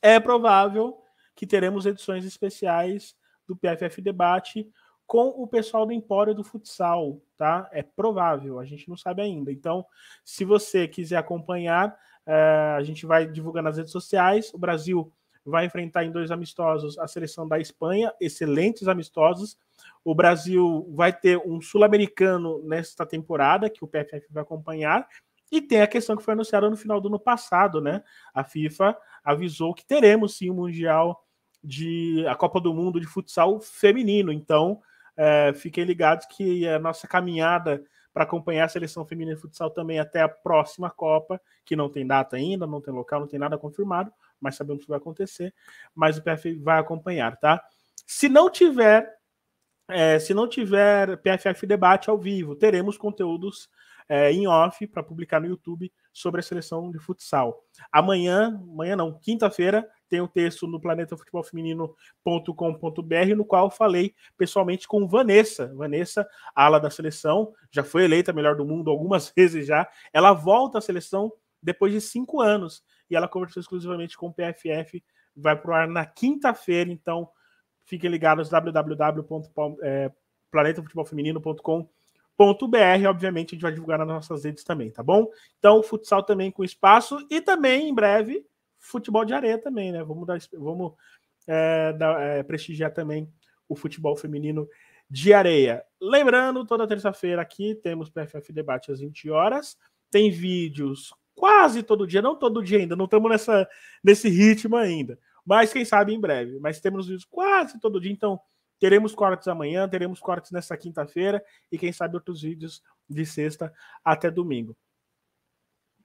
É provável que teremos edições especiais do PFF Debate com o pessoal do Empório do Futsal, tá? É provável, a gente não sabe ainda. Então, se você quiser acompanhar, é, a gente vai divulgar nas redes sociais. O Brasil vai enfrentar em dois amistosos a seleção da Espanha, excelentes amistosos. O Brasil vai ter um sul-americano nesta temporada, que o PFF vai acompanhar. E tem a questão que foi anunciada no final do ano passado, né? A FIFA avisou que teremos sim o Mundial de a Copa do Mundo de futsal feminino. Então, é, fiquem ligados que a nossa caminhada para acompanhar a seleção feminina de futsal também até a próxima Copa, que não tem data ainda, não tem local, não tem nada confirmado, mas sabemos que vai acontecer. Mas o PFF vai acompanhar, tá? Se não tiver é, se não tiver PFF Debate ao vivo, teremos conteúdos é, em off para publicar no YouTube sobre a seleção de futsal. Amanhã, amanhã não, quinta-feira, tem um texto no planetafutebolfeminino.com.br no qual falei pessoalmente com Vanessa. Vanessa, ala da seleção, já foi eleita melhor do mundo algumas vezes já. Ela volta à seleção depois de cinco anos e ela conversou exclusivamente com o PFF. Vai para o ar na quinta-feira, então Fiquem ligados www.planetafutebolfeminino.com.br. Obviamente, a gente vai divulgar nas nossas redes também, tá bom? Então, futsal também com espaço e também, em breve, futebol de areia também, né? Vamos, dar, vamos é, dar, é, prestigiar também o futebol feminino de areia. Lembrando, toda terça-feira aqui temos PFF Debate às 20 horas. Tem vídeos quase todo dia, não todo dia ainda, não estamos nessa, nesse ritmo ainda. Mas quem sabe em breve. Mas temos vídeos quase todo dia, então teremos cortes amanhã, teremos cortes nessa quinta-feira e quem sabe outros vídeos de sexta até domingo.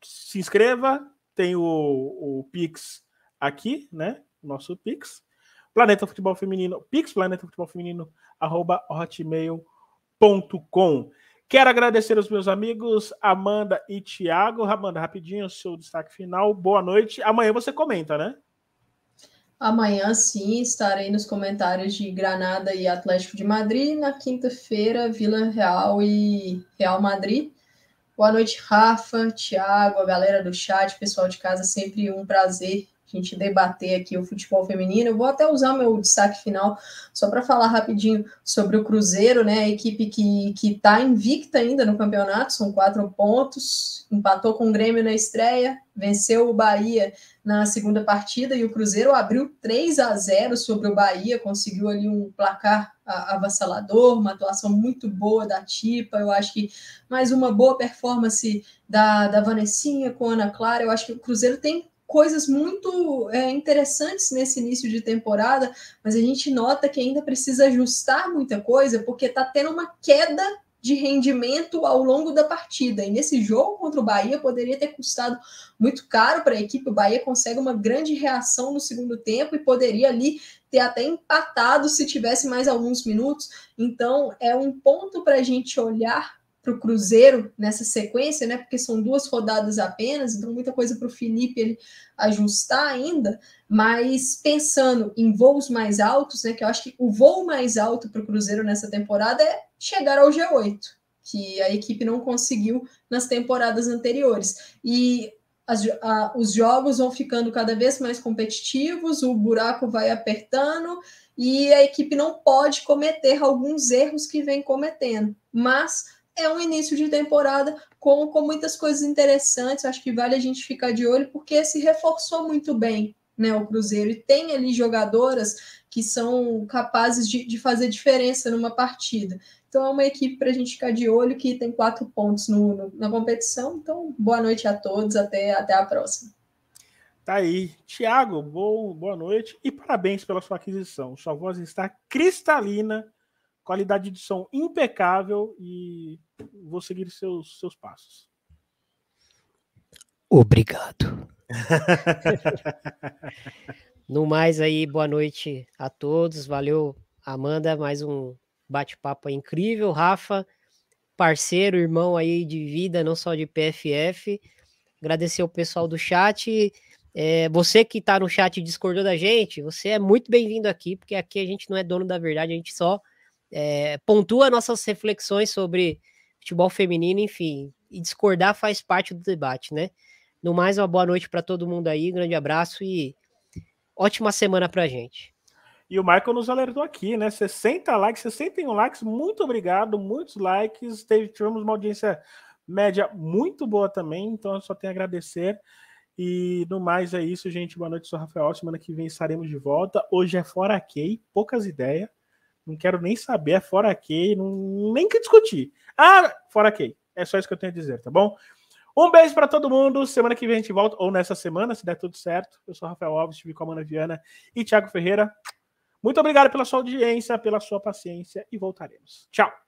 Se inscreva, tem o, o Pix aqui, né? Nosso Pix. Planeta Futebol Feminino, Pix Quero agradecer aos meus amigos Amanda e Tiago. Amanda, rapidinho, seu destaque final. Boa noite. Amanhã você comenta, né? Amanhã, sim, estarei nos comentários de Granada e Atlético de Madrid. Na quinta-feira, Vila Real e Real Madrid. Boa noite, Rafa, Thiago, a galera do chat, pessoal de casa. Sempre um prazer a gente debater aqui o futebol feminino. Eu vou até usar meu destaque final só para falar rapidinho sobre o Cruzeiro, né? A equipe que está invicta ainda no campeonato, são quatro pontos, empatou com o Grêmio na estreia, venceu o Bahia na segunda partida e o Cruzeiro abriu 3 a 0 sobre o Bahia, conseguiu ali um placar avassalador, uma atuação muito boa da Tipa, eu acho que mais uma boa performance da, da Vanessinha com a Ana Clara, eu acho que o Cruzeiro tem coisas muito é, interessantes nesse início de temporada, mas a gente nota que ainda precisa ajustar muita coisa, porque está tendo uma queda de rendimento ao longo da partida. E nesse jogo contra o Bahia poderia ter custado muito caro para a equipe. O Bahia consegue uma grande reação no segundo tempo e poderia ali ter até empatado se tivesse mais alguns minutos. Então é um ponto para a gente olhar para o Cruzeiro nessa sequência, né? Porque são duas rodadas apenas, então muita coisa para o Felipe ele ajustar ainda. Mas pensando em voos mais altos, né? Que eu acho que o voo mais alto para o Cruzeiro nessa temporada é chegar ao G8, que a equipe não conseguiu nas temporadas anteriores. E as, a, os jogos vão ficando cada vez mais competitivos, o buraco vai apertando e a equipe não pode cometer alguns erros que vem cometendo. Mas é um início de temporada com, com muitas coisas interessantes. Acho que vale a gente ficar de olho, porque se reforçou muito bem né, o Cruzeiro. E tem ali jogadoras que são capazes de, de fazer diferença numa partida. Então é uma equipe para a gente ficar de olho que tem quatro pontos no, no, na competição. Então, boa noite a todos, até, até a próxima. Tá aí. Tiago, boa noite e parabéns pela sua aquisição. Sua voz está cristalina qualidade de som impecável e vou seguir seus, seus passos. Obrigado. no mais aí, boa noite a todos. Valeu, Amanda, mais um bate-papo incrível. Rafa, parceiro, irmão aí de vida, não só de PFF. Agradecer o pessoal do chat. É, você que está no chat e discordou da gente, você é muito bem-vindo aqui, porque aqui a gente não é dono da verdade, a gente só é, pontua nossas reflexões sobre futebol feminino, enfim, e discordar faz parte do debate, né? No mais, uma boa noite para todo mundo aí, grande abraço e ótima semana para gente. E o Michael nos alertou aqui, né? 60 likes, 61 likes, muito obrigado, muitos likes. Teve, tivemos uma audiência média muito boa também, então eu só tenho a agradecer. E no mais é isso, gente. Boa noite, sou Rafael. Semana que vem estaremos de volta. Hoje é fora Key, poucas ideias. Não quero nem saber, é fora Key, não, nem que discutir. Ah, fora Key. É só isso que eu tenho a dizer, tá bom? Um beijo para todo mundo. Semana que vem a gente volta, ou nessa semana, se der tudo certo. Eu sou Rafael Alves, estive com a Mana Viana e Thiago Ferreira. Muito obrigado pela sua audiência, pela sua paciência e voltaremos. Tchau.